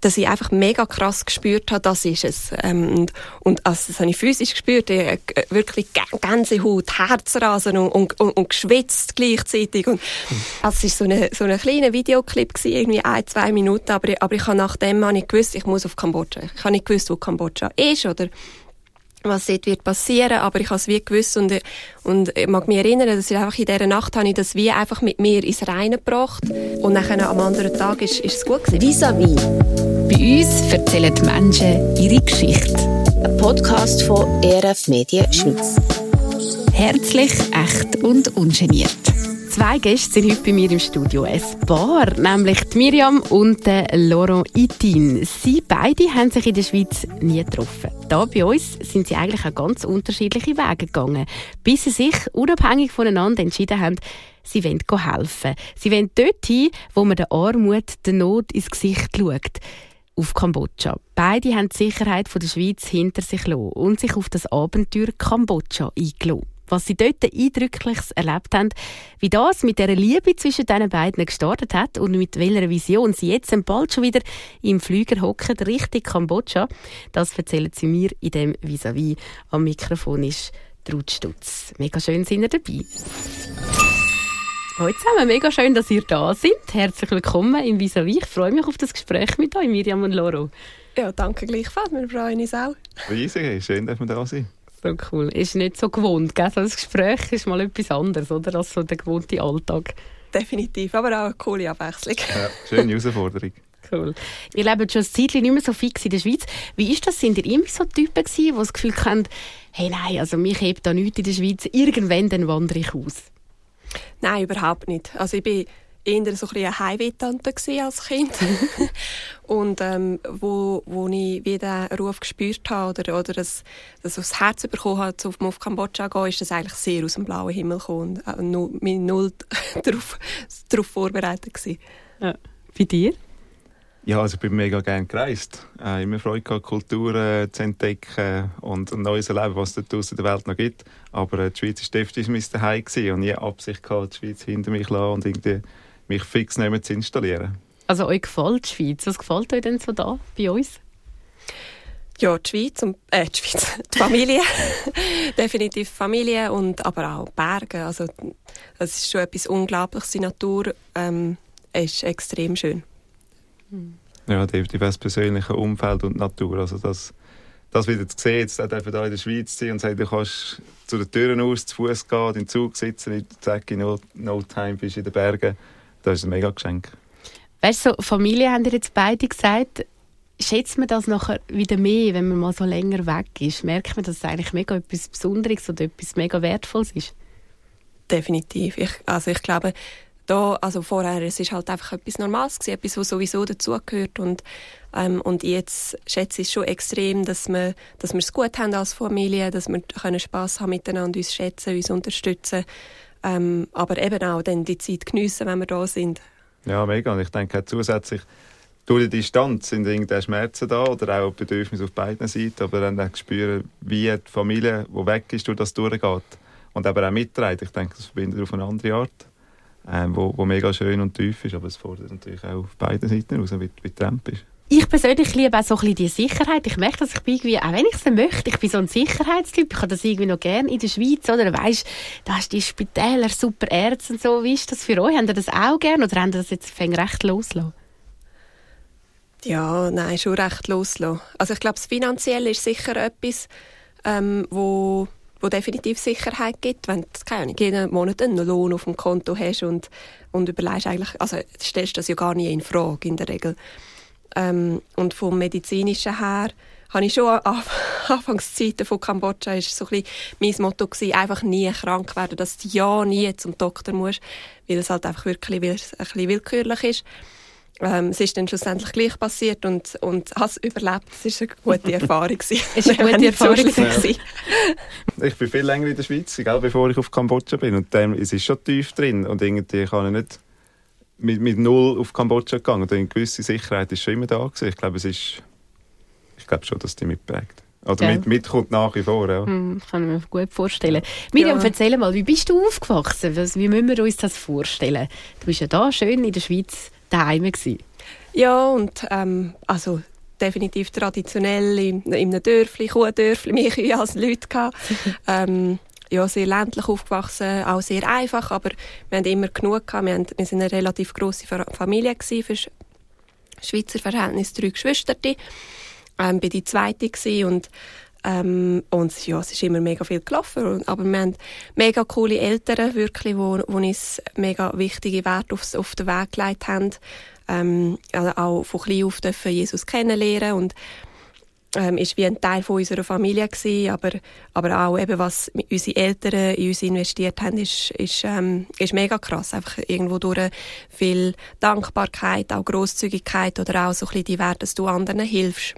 dass ich einfach mega krass gespürt habe, das ist es. Ähm, und, und also, das habe ich physisch gespürt, ich, wirklich Gänsehaut, Herzrasen und, und, und, und geschwitzt gleichzeitig. Und, also es war so ein so eine kleiner Videoclip, gewesen, irgendwie ein, zwei Minuten, aber, aber ich habe nach dem nicht gewusst, ich muss auf Kambodscha. Ich habe nicht gewusst, wo Kambodscha ist oder was dort wird passieren, aber ich habe es wie gewusst und, und ich mag mich erinnern, dass ich einfach in dieser Nacht habe ich das wie einfach mit mir ins Reine gebracht und dann am anderen Tag ist, ist es gut gewesen. Vis-à-vis. Bei uns erzählen die Menschen ihre Geschichte. Ein Podcast von ERF Medien Schweiz. Herzlich, echt und ungeniert. Zwei Gäste sind heute bei mir im Studio. Ein Paar, nämlich die Miriam und der Laurent Itin. Sie beide haben sich in der Schweiz nie getroffen. Da bei uns sind sie eigentlich auch ganz unterschiedliche Wege gegangen, bis sie sich unabhängig voneinander entschieden haben, sie wollen helfen. Sie wollen dort hin, wo man der Armut, der Not ins Gesicht schaut auf Kambodscha. Beide haben die Sicherheit der Schweiz hinter sich gelassen und sich auf das Abenteuer Kambodscha eingelassen was sie dort Eindrückliches erlebt haben, wie das mit der Liebe zwischen diesen beiden gestartet hat und mit welcher Vision sie jetzt bald schon wieder im Flüger hocken, Richtung Kambodscha. Das erzählen sie mir in dem Vis-à-vis. Am Mikrofon ist Ruth Stutz. Mega schön sind ihr dabei. Hallo zusammen, mega schön, dass ihr da seid. Herzlich willkommen im Vis-à-vis. Ich freue mich auf das Gespräch mit euch, Miriam und Loro. Ja, danke gleichfalls. Wir freuen uns auch. Riesig, schön, dass wir da sind. So cool. Ist nicht so gewohnt, gell? So ein Gespräch ist mal etwas anderes, oder? Als so der gewohnte Alltag. Definitiv, aber auch eine coole Abwechslung. Ja, schöne Herausforderung. Cool. Ihr lebt schon ein Zeitchen nicht mehr so fix in der Schweiz. Wie ist das? Sind ihr immer so Typen gewesen, die das Gefühl haben, hey nein, also mich hebt da nichts in der Schweiz, irgendwann dann wandere ich aus? Nein, überhaupt nicht. Also ich bin eher so ein eine Heimweh-Tante als Kind. und ähm, wo, wo ich wieder einen Ruf gespürt habe oder, oder das, das aufs Herz bekommen habe, auf, auf Kambodscha zu gehen, ist das eigentlich sehr aus dem blauen Himmel gekommen und äh, null, null darauf, darauf vorbereitet gewesen. Ja. Bei dir? Ja, also ich bin mega gerne gereist. Äh, immer Freude gehabt, Kulturen zu entdecken und ein neues Erleben, was es draußen in der Welt noch gibt. Aber äh, die Schweiz war definitiv mein Zuhause und nie Absicht gehabt, die Schweiz hinter mich zu lassen und irgendwie mich fix nicht zu installieren. Also euch gefällt die Schweiz. Was gefällt euch denn so da bei uns? Ja, die Schweiz und äh, die Schweiz, die Familie, definitiv Familie und aber auch Berge. Also es ist schon etwas Unglaubliches. Die Natur ähm, ist extrem schön. Ja, definitiv das persönliche Umfeld und Natur. Also das, das wieder zu sehen, jetzt einfach hier in der Schweiz zu sein und sagen, du kannst zu den Türen aus zu Fuß gehen, in den Zug sitzen, in der no, no time bist in den Bergen das ist ein mega Geschenk. Weißt du, so, Familie haben dir jetzt beide gesagt, schätzt man das nachher wieder mehr, wenn man mal so länger weg ist? Merkt man, dass es eigentlich mega etwas Besonderes oder etwas mega Wertvolles ist? Definitiv. Ich, also ich glaube, da, also vorher, es ist halt einfach etwas Normales gewesen, etwas, was sowieso dazugehört und, ähm, und jetzt schätze ich es schon extrem, dass wir, dass wir es gut haben als Familie, dass wir können Spass haben miteinander, uns schätzen, uns unterstützen ähm, aber eben auch dann die Zeit geniessen, wenn wir da sind. Ja, mega. Und ich denke zusätzlich, durch die Distanz sind irgendwelche Schmerzen da oder auch Bedürfnisse auf beiden Seiten, aber dann auch spüren, wie die Familie, die weg ist, durch das durchgeht und aber auch mitträgt. Ich denke, das verbindet auf eine andere Art, ähm, wo, wo mega schön und tief ist, aber es fordert natürlich auch auf beiden Seiten raus, wie, wie Temp ist. Ich persönlich liebe auch so ein bisschen die Sicherheit. Ich merke, dass ich bin irgendwie, auch wenn ich es möchte, ich bin so ein Sicherheitstyp. Ich habe das irgendwie noch gerne in der Schweiz, oder? Weißt, da hast du die Spitäler, super Ärzte und so. Wie ist das für euch? Habt ihr das auch gerne oder habt ihr das jetzt recht loslassen? Ja, nein, schon recht loslassen. Also ich glaube, das Finanzielle ist sicher etwas, ähm, wo wo definitiv Sicherheit gibt, wenn du keine Ahnung, jeden Monat einen Lohn auf dem Konto hast und, und überlegst eigentlich, also stellst das ja gar nie in Frage in der Regel. Ähm, und vom Medizinischen her habe ich schon an Anfangszeiten von Kambodscha ist so ein mein Motto gewesen, einfach nie krank werden, dass du ja nie zum Doktor musst, weil es halt einfach wirklich ein bisschen willkürlich ist. Ähm, es ist dann schlussendlich gleich passiert und, und habe es überlebt. Es war eine gute Erfahrung. es war eine gute Erfahrung. Ja. Ich bin viel länger in der Schweiz, egal, bevor ich auf Kambodscha bin. Und dann, es ist schon tief drin und irgendwie kann ich nicht mit, mit null auf Kambodscha gegangen und eine gewisse Sicherheit ist schon immer da gewesen. Ich glaube, es ist, ich glaube schon, dass die mitprägt. Oder ja. mit, mitkommt nach wie vor, ja. Hm, kann ich mir gut vorstellen. Miriam, ja. erzähl mal, wie bist du aufgewachsen? Wie müssen wir uns das vorstellen? Du bist ja da schön in der Schweiz daheim gewesen. Ja, und ähm, also definitiv traditionell in, in einem Dörfli, Kuhdörfli, mehr Kühe als Leute gehabt. ähm, ja, sehr ländlich aufgewachsen, auch sehr einfach, aber wir haben immer genug gehabt. Wir, haben, wir sind eine relativ grosse Familie gewesen, für Schweizer Verhältnis, drei Geschwister. Ähm, bin die zweite gewesen und ähm, und ja, es ist immer mega viel gelaufen. Aber wir haben mega coole Eltern, wirklich, wo, wo uns mega wichtige Werte auf, auf den Weg gelegt haben. Ähm, also auch von klein auf dürfen Jesus kennenlernen und ähm, ist wie ein Teil von unserer Familie gewesen, aber, aber auch eben, was unsere Eltern in uns investiert haben, ist, ist, ähm, ist mega krass. Einfach irgendwo durch viel Dankbarkeit, auch Großzügigkeit oder auch so ein bisschen die Werte, dass du anderen hilfst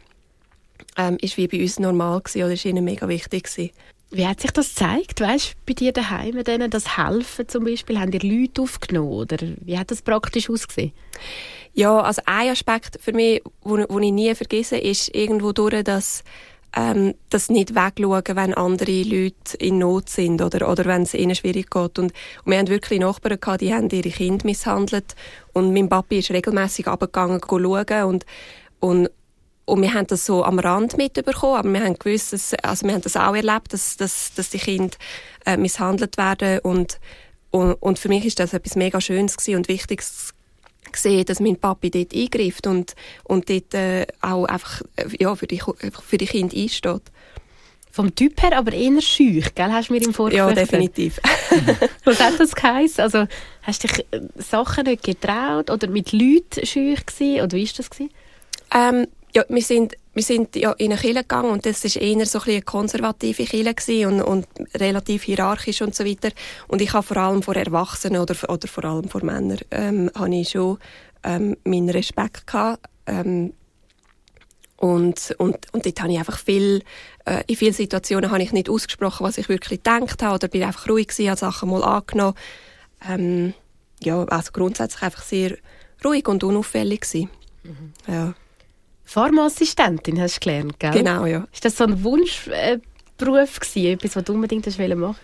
ähm, ist wie bei uns normal gewesen, oder ist ihnen mega wichtig gewesen. Wie hat sich das gezeigt, weißt, bei dir daheim, denen das Helfen zum Beispiel? Haben dir Leute aufgenommen oder wie hat das praktisch ausgesehen? Ja, also ein Aspekt für mich, wo, wo ich nie vergesse, ist irgendwo durch, dass ähm, das nicht wegschauen, wenn andere Leute in Not sind oder, oder wenn es ihnen schwierig geht. Und, und wir haben wirklich Nachbarn gehabt, die haben ihre Kinder misshandelt und mein Papi ist regelmäßig abgegangen schauen und, und und wir haben das so am Rand mitbekommen, aber wir haben gewusst, dass, also wir haben das auch erlebt, dass, dass, dass die Kinder äh, misshandelt werden und, und, und für mich ist das etwas mega Schönes und Wichtiges gesehen, dass mein Papi dort eingreift und, und dort äh, auch einfach äh, ja, für, die, für die Kinder einsteht. Vom Typ her aber eher schüch, gell? Hast du mir im Vorfeld Ja, definitiv. Was hat das geheißen? Also, hast du dich äh, Sachen nicht getraut oder mit Leuten schüch gewesen? Oder wie war das? Gewesen? Ähm, ja, wir sind, wir sind ja in eine Kirche gegangen und das ist eher so ein eine konservative Kirche und, und relativ hierarchisch und so weiter. Und ich habe vor allem vor Erwachsenen oder, oder vor allem vor Männern ähm, habe ich schon ähm, meinen Respekt gehabt. Ähm, und, und, und dort habe ich einfach viel, äh, in vielen Situationen habe ich nicht ausgesprochen, was ich wirklich gedacht habe oder bin einfach ruhig gewesen, habe Sachen mal angenommen. Ähm, ja, also grundsätzlich einfach sehr ruhig und unauffällig gewesen. Mhm. Ja. Pharmaassistentin hast du gelernt, gell? Genau, ja. Ist das so ein Wunschberuf gewesen, etwas, was du unbedingt machen wolltest?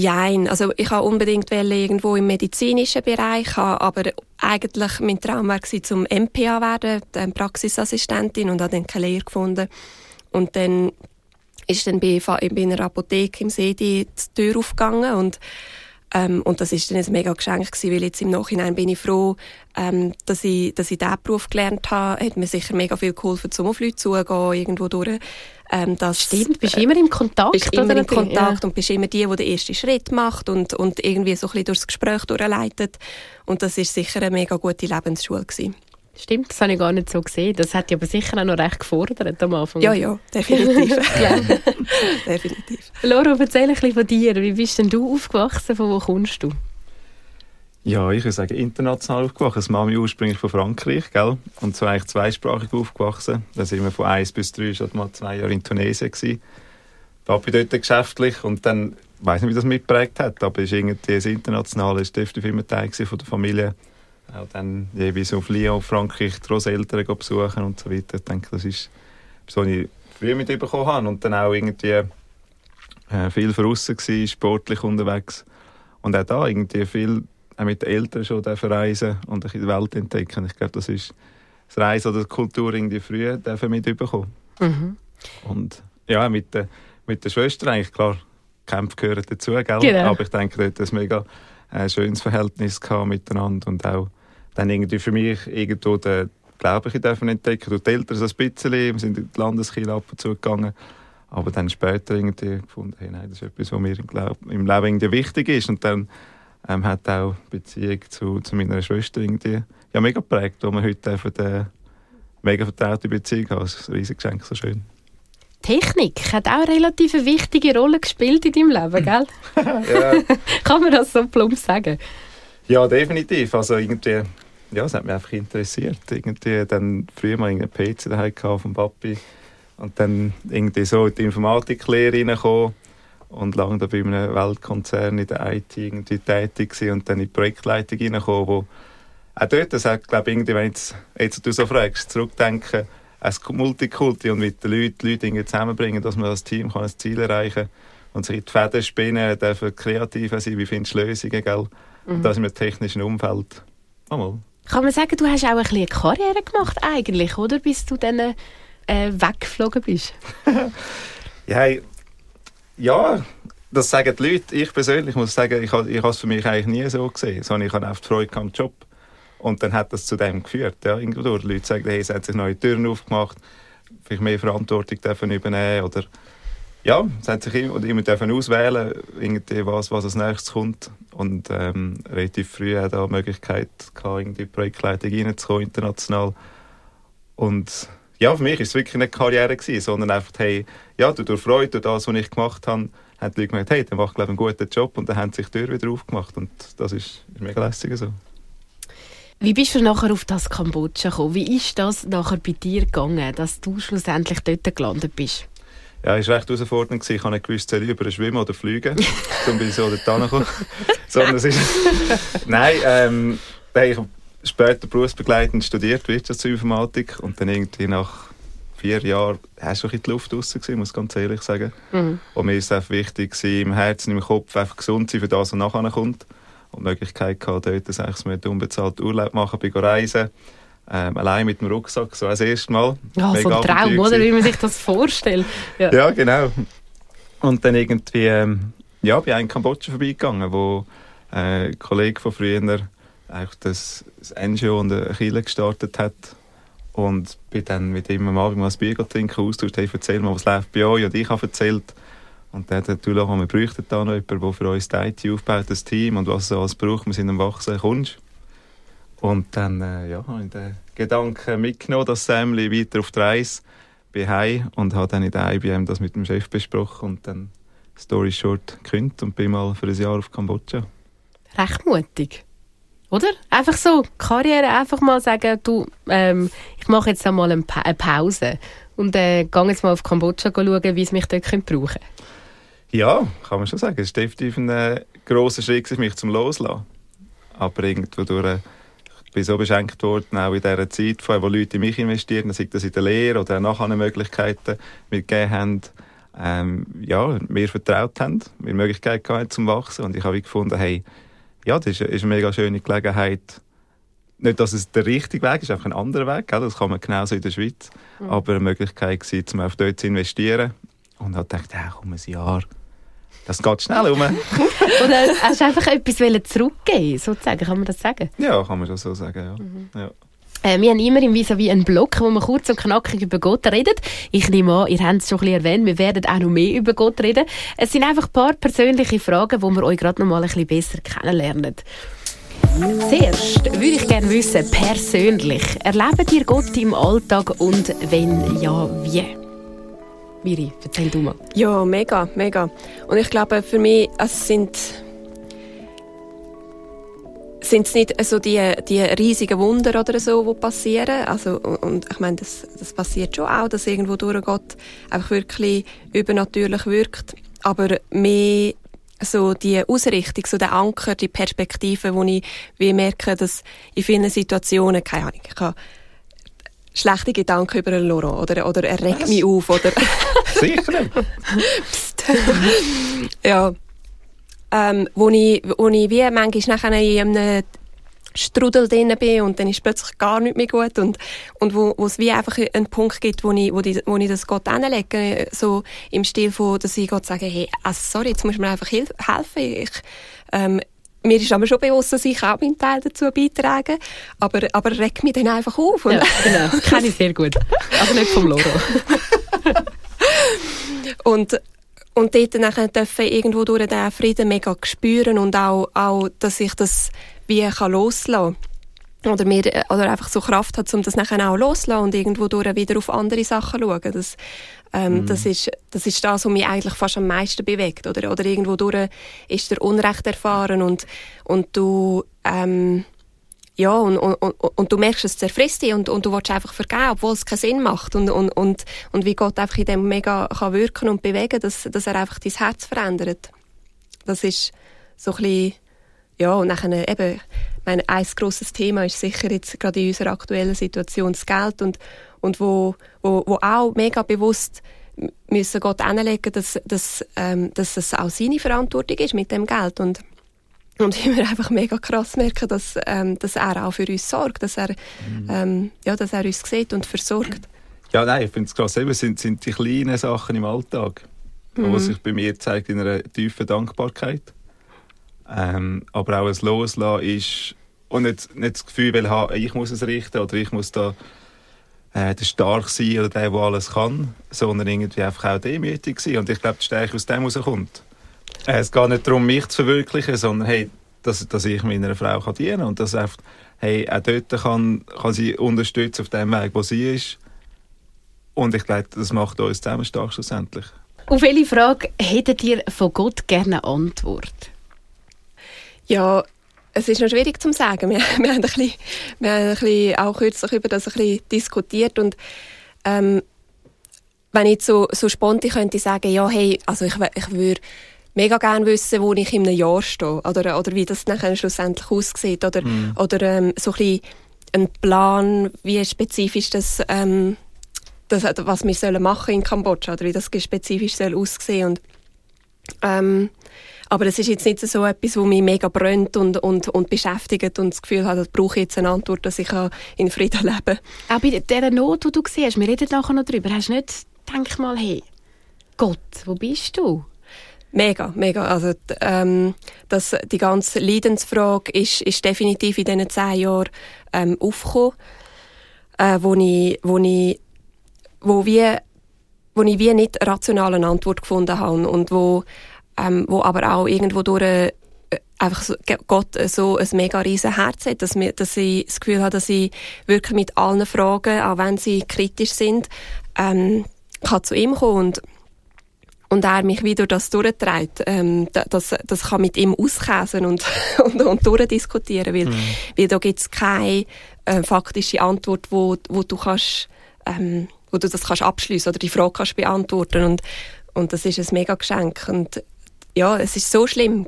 Nein, also ich wollte unbedingt irgendwo im medizinischen Bereich aber eigentlich mein Traum war zum MPA werden, Praxisassistentin und habe dann keine Lehre gefunden. Und dann ist dann bei, bei einer Apotheke im See die Tür aufgegangen und ähm, und das ist dann ein mega Geschenk gewesen, weil jetzt im Nachhinein bin ich froh, ähm, dass ich, dass ich diesen Beruf gelernt habe. Hat mir sicher mega viel geholfen, zum auf Leute zugehen, irgendwo durch. Ähm, das, Stimmt, bist äh, immer im Kontakt. Bist immer im Kontakt ja. und bist immer die, die den ersten Schritt macht und, und irgendwie so ein bisschen durchs Gespräch durchleitet. Und das ist sicher eine mega gute Lebensschule gewesen. Stimmt, das habe ich gar nicht so gesehen. Das hat dich aber sicher auch noch recht gefordert am Anfang. Ja, ja, definitiv. definitiv. Laura, erzähl ein bisschen von dir. Wie bist denn du aufgewachsen? Von wo kommst du? Ja, ich würde sagen, international aufgewachsen. Das Mami ursprünglich von Frankreich, gell? Und so eigentlich zweisprachig aufgewachsen. Da sind wir von 1 bis 3 schon mal zwei Jahre in Tunesien gewesen. Papi dort geschäftlich und dann, ich weiß nicht, wie das mitgeprägt hat, aber ist irgendwie das Internationale ist definitiv immer Teil von der Familie auch dann jeweils auf Lyon, Frankreich, die Großeltern besuchen und so weiter. Ich denke, das ist so, was ich früher mitbekommen habe. Und dann auch irgendwie äh, viel draussen war, sportlich unterwegs. Und auch da irgendwie viel auch mit den Eltern schon reisen und die Welt entdecken. Ich glaube, das ist das Reisen oder die Kultur irgendwie früher mitbekommen. Mhm. Und ja, mit der, mit der Schwester eigentlich, klar, Kämpfe gehören dazu, gell? Genau. aber ich denke, dort ein mega äh, schönes Verhältnis miteinander und auch dann irgendwie für mich irgendwo den Glaube ich dürfen entdecken. Durch die Eltern so ein bisschen, wir sind in die Landeskirche ab und zu gegangen. Aber dann später irgendwie gefunden, hey, nein, das ist etwas, was mir im, Glaub, im Leben irgendwie wichtig ist. Und dann ähm, hat auch die Beziehung zu, zu meiner Schwester irgendwie ja, mega geprägt, wo wir heute einfach eine mega vertraute Beziehung haben. Das ist ein riesiges Geschenk, so schön. Technik hat auch eine relativ wichtige Rolle gespielt in deinem Leben, gell? ja. Kann man das so plump sagen? Ja, definitiv. Also irgendwie ja, es hat mich einfach interessiert. Irgendwie dann früher mal einen PC daheim vom Papi und dann irgendwie so in die Informatiklehre reingekommen und lange da bei einem Weltkonzern in der IT irgendwie tätig gewesen und dann in die Projektleitung reingekommen, wo auch dort, das hat, glaube ich, wenn jetzt, jetzt du so fragst, zurückdenken, als Multikulti und mit den Leuten, die Leute zusammenbringen, dass man als Team kann ein Ziel erreichen kann und sich in die Fäden spinnen, dürfen kreativer sein, wie findest du Lösungen, gell? Mhm. Und das im technischen Umfeld. Oh, mal Kann man sagen, du hast auch ein bisschen eine Karriere gemacht eigentlich, oder? Bis du dann äh, weggeflogen bist. ja, ja, das sagen die Leute. Ich persönlich muss sagen, ich habe es für mich eigentlich nie so gesehen, sondern ich habe einfach Freude am Job. Und dann hat das zu dem geführt. Ja, irgendwo durch. Die Leute sagen, hey, es hat sich neue Türen aufgemacht, vielleicht mehr Verantwortung dürfen übernehmen oder ja, es hat sich immer, immer dürfen auswählen, was, was als nächstes kommt. Und ähm, relativ früh hat da die Möglichkeit in die Projektleitung reinzukommen, international. Und ja, für mich war es wirklich nicht Karriere, gewesen, sondern einfach, hey, ja, durch Freude, durch das, was ich gemacht habe, haben die Leute gemerkt, hey, der macht, glaube ich, einen guten Job und dann haben sich die Tür wieder aufgemacht und das ist, ist mega lässig so. Wie bist du nachher auf das Kambodscha gekommen? Wie ist das nachher bei dir gegangen, dass du schlussendlich dort gelandet bist? Ja, es war recht herausfordernd. Ich habe nicht gewusst, soll ich über schwimmen oder fliegen. Zum bin ich so dort gekommen. Sondern es ist... Nein, ähm, ich habe später berufsbegleitend studiert, Wirtschaftsinformatik. Und dann irgendwie nach vier Jahren hast du ein die Luft raus gewesen, muss ich ganz ehrlich sagen. Mhm. Und mir ist es einfach wichtig gewesen, im Herzen, im Kopf einfach gesund sein für das, was nachher kommt. Und die Möglichkeit gehabt, dort sechs Monate unbezahlt Urlaub machen, bei reisen ähm, allein mit dem Rucksack, so als erstes Mal. Ja, so ein Traum, oder? Wie man sich das vorstellt. Ja, ja genau. Und dann irgendwie, ähm, ja, bin ich in Kambodscha vorbeigegangen, wo äh, ein Kollege von früher eigentlich das, das NGO und eine Kille gestartet hat. Und bin dann mit ihm am Abend mal ein Bier trinken, austauscht, hey, erzähl mal, was läuft bei euch. Und ich habe erzählt. Und dann hat er gesagt, wir bräuchten da noch jemanden, der für uns die IT aufbaut, das Team und was es alles braucht. Wir sind am Wachsen, kommst und dann äh, ja, habe ich den Gedanken mitgenommen, dass Samli weiter auf die Reise bin heim und habe dann in der IBM das mit dem Chef besprochen und dann Story Short gekündigt und bin mal für ein Jahr auf Kambodscha. Recht mutig. Oder? Einfach so, Karriere, einfach mal sagen, du, ähm, ich mache jetzt einmal eine, pa eine Pause und äh, gehe jetzt mal auf Kambodscha schauen, wie es mich dort brauchen könnte. Ja, kann man schon sagen. Es war definitiv ein äh, grosser Schritt, mich zum Loslassen. Aber irgendwo durch bin so beschenkt worden, auch in dieser Zeit, wo Leute in mich investieren, sei das in der Lehre oder auch nachher Möglichkeiten mitgegeben haben, ähm, ja, mir vertraut haben, mir Möglichkeiten gehabt zum Wachsen. Und ich habe gefunden, hey, ja, das ist, ist eine mega schöne Gelegenheit, nicht, dass es der richtige Weg ist, einfach ein anderer Weg, gell? das kann man genauso in der Schweiz, mhm. aber eine Möglichkeit gewesen, um auf dort zu investieren. Und habe gedacht, ja, komm, ein Jahr, das geht schnell um. Oder hast du einfach etwas zurückgeben sozusagen, kann man das sagen? Ja, kann man schon so sagen, ja. Mhm. ja. Äh, wir haben immer im vis einen Block, wo wir kurz und knackig über Gott reden. Ich nehme an, ihr habt es schon ein bisschen erwähnt, wir werden auch noch mehr über Gott reden. Es sind einfach ein paar persönliche Fragen, wo wir euch gerade noch mal ein bisschen besser kennenlernen. Zuerst würde ich gerne wissen, persönlich, erlebt ihr Gott im Alltag und wenn ja, wie? Miri, erzähl du mal. Ja, mega, mega. Und ich glaube, für mich es sind sind es nicht so die, die riesigen Wunder oder so, die passieren. Also, und ich meine, das, das passiert schon auch, dass irgendwo durch Gott einfach wirklich übernatürlich wirkt. Aber mehr so die Ausrichtung, so der Anker, die Perspektive, wo ich wie merke, dass in vielen Situationen, keine Ahnung, ich habe schlechte Gedanken über einen Laurent oder, oder er regt Was? mich auf. Oder Sicher nicht. ja. Ähm, wo, ich, wo ich wie manchmal nachher in einem Strudel drin bin und dann ist plötzlich gar nicht mehr gut und, und wo, wo es wie einfach einen Punkt gibt, wo ich, wo, die, wo ich das Gott anlege, so im Stil von, dass ich Gott sage, hey, also sorry, jetzt musst du mir einfach helfen. Ich, ähm, mir ist aber schon bewusst, dass ich auch meinen Teil dazu beitrage, aber, aber regt mich dann einfach auf. Ja, genau, das kenne ich sehr gut. Aber nicht vom Loro. und, und dort nachher dürfen irgendwo durch den Frieden mega spüren und auch, auch dass ich das wie kann loslassen kann oder mir oder einfach so Kraft hat, um das nachher auch loszulassen und irgendwo durch wieder auf andere Sachen zu schauen. Das, ähm, mhm. das, ist, das ist das, was mich eigentlich fast am meisten bewegt. Oder, oder irgendwo durch ist der Unrecht erfahren und, und du, ähm, ja, und, und, und, und, du merkst, es zerfrisst dich und, und du willst einfach vergeben, obwohl es keinen Sinn macht. Und, und, und, und wie Gott einfach in dem mega kann wirken und bewegen, dass, dass er einfach dein Herz verändert. Das ist so ein bisschen, ja, und nachher eben, mein ein grosses Thema ist sicher jetzt gerade in unserer aktuellen Situation das Geld und, und wo, wo, wo auch mega bewusst müssen Gott anlegen, dass, dass, ähm, dass es auch seine Verantwortung ist mit dem Geld und und wie wir einfach mega krass merken, dass, ähm, dass er auch für uns sorgt, dass er, mhm. ähm, ja, dass er uns sieht und versorgt. Ja, nein, ich finde es krass, es sind, sind die kleinen Sachen im Alltag, mhm. was sich bei mir zeigt in einer tiefen Dankbarkeit. Ähm, aber auch ein Loslassen ist und nicht, nicht das Gefühl, weil ha, ich muss es richten oder ich muss da äh, der stark sein oder der, der alles kann, sondern irgendwie einfach auch demütig sein. Und ich glaube, die Stärke aus dem rauskommt. Äh, es geht nicht darum, mich zu verwirklichen, sondern hey, dass, dass ich meiner Frau kann dienen kann und dass einfach, hey, auch dort kann, kann sie unterstützen auf dem Weg, wo sie ist. Und ich glaube, das macht uns zusammen stark schlussendlich. Auf welche Frage hättet ihr von Gott gerne eine Antwort? Ja, es ist noch schwierig zu sagen. Wir, wir, haben ein bisschen, wir haben ein bisschen auch kürzlich über das ein bisschen diskutiert und ähm, wenn ich so, so spontan könnte sagen, ja, hey, also ich, ich würde mega gerne wissen, wo ich in einem Jahr stehe oder, oder wie das nachher schlussendlich aussieht oder, mm. oder ähm, so ein bisschen ein Plan, wie spezifisch das, ähm, das was wir sollen machen in Kambodscha oder wie das spezifisch soll aussehen und ähm, aber das ist jetzt nicht so etwas, was mich mega brennt und, und, und beschäftigt und das Gefühl hat, ich brauche jetzt eine Antwort, dass ich in Frieden leben kann. Auch bei dieser Not, die du siehst, wir reden nachher noch darüber, hast du nicht, denk mal, hey, Gott, wo bist du? Mega, mega. Also ähm, das, die ganze Leidensfrage ist, ist definitiv in diesen zehn Jahren ähm, aufgekommen, äh, wo ich, wo ich, wo wir, wo ich wie nicht eine rationale Antwort gefunden habe und wo ähm, wo aber auch irgendwo durch äh, einfach so, Gott so ein mega riesen Herz hat, dass, mir, dass ich das Gefühl habe, dass ich wirklich mit allen Fragen, auch wenn sie kritisch sind, ähm, kann zu ihm kommen und, und er mich wieder das durchträgt. Ähm, das, das kann mit ihm auskäsen und, und, und durchdiskutieren, weil, mhm. weil da gibt es keine äh, faktische Antwort, wo, wo du kannst, ähm, wo du das kannst abschließen oder die Frage kannst beantworten und, und das ist ein mega Geschenk und ja, es ist so schlimm,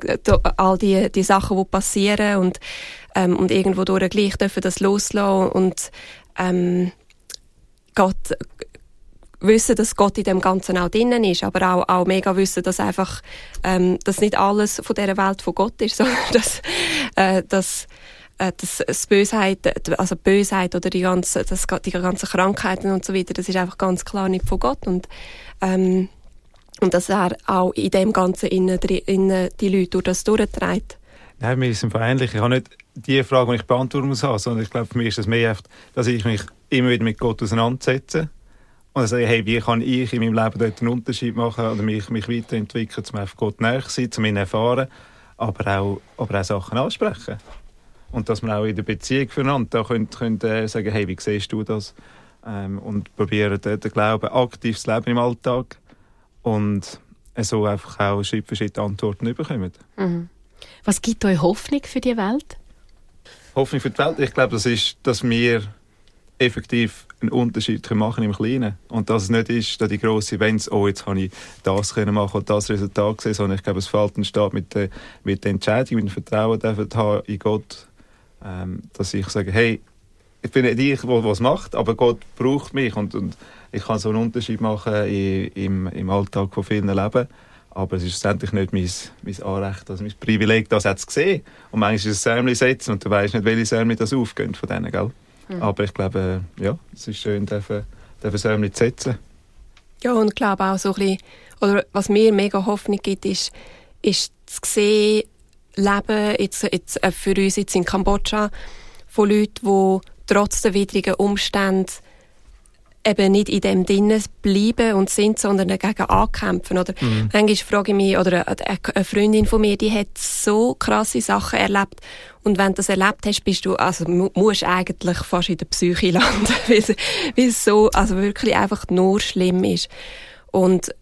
all die, die Sachen, die passieren und, ähm, und irgendwo durch gleich dürfen das loslassen und ähm, Gott wissen, dass Gott in dem Ganzen auch drinnen ist, aber auch, auch mega wissen, dass einfach ähm, dass nicht alles von dieser Welt von Gott ist, sondern dass, äh, dass äh, das, das Bösheit, also Bösheit oder die ganze, das, die ganzen Krankheiten und so weiter, das ist einfach ganz klar nicht von Gott und ähm, und dass er auch in dem Ganzen innen, innen die Leute durch das durchträgt. Nein, wir sind ähnlich. Ich habe nicht die Frage, die ich beantworten muss, sondern ich glaube, für mich ist es mehr, dass ich mich immer wieder mit Gott auseinandersetze und sage, hey, wie kann ich in meinem Leben dort einen Unterschied machen oder mich, mich weiterentwickeln, um einfach Gott näher zu sein, um ihn erfahren, aber auch, aber auch Sachen ansprechen. Und dass man auch in der Beziehung füreinander da könnt, äh, sagen, hey, wie siehst du das? Ähm, und probieren, den Glauben aktiv zu leben im Alltag und so einfach auch Schritt für Schritt Antworten bekommen. Mhm. Was gibt euch Hoffnung für die Welt? Hoffnung für die Welt? Ich glaube, das ist, dass wir effektiv einen Unterschied machen im Kleinen. Und dass es nicht ist, dass die grossen Events, oh, jetzt habe ich das können machen und das Resultat gesehen, sondern ich glaube, es fällt entsteht mit der, mit der Entscheidung, mit dem Vertrauen haben in Gott, ähm, dass ich sage, hey, ich bin nicht ich, der es macht, aber Gott braucht mich und, und ich kann so einen Unterschied machen in, im, im Alltag von vielen Leben. Aber es ist schlussendlich nicht mein, mein Anrecht, also mein Privileg, das jetzt zu sehen. Und manchmal ist es ein Särmchen setzen und du weißt nicht, welche Särmchen das aufgehen von denen, gell? Mhm. Aber ich glaube, ja, es ist schön, dürfen, dürfen Särmchen zu setzen. Ja, und ich glaube auch so ein bisschen, oder was mir mega Hoffnung gibt, ist, ist zu sehen, Leben jetzt, jetzt äh, für uns jetzt in Kambodscha von Leuten, die trotz der widrigen Umstände eben nicht in dem drinnen bleiben und sind, sondern dagegen ankämpfen. Oder mhm. manchmal frage ich mich, oder eine Freundin von mir, die hat so krasse Sachen erlebt. Und wenn du das erlebt hast, bist du, also musst eigentlich fast in der Psyche landen, weil es so, also wirklich einfach nur schlimm ist. Und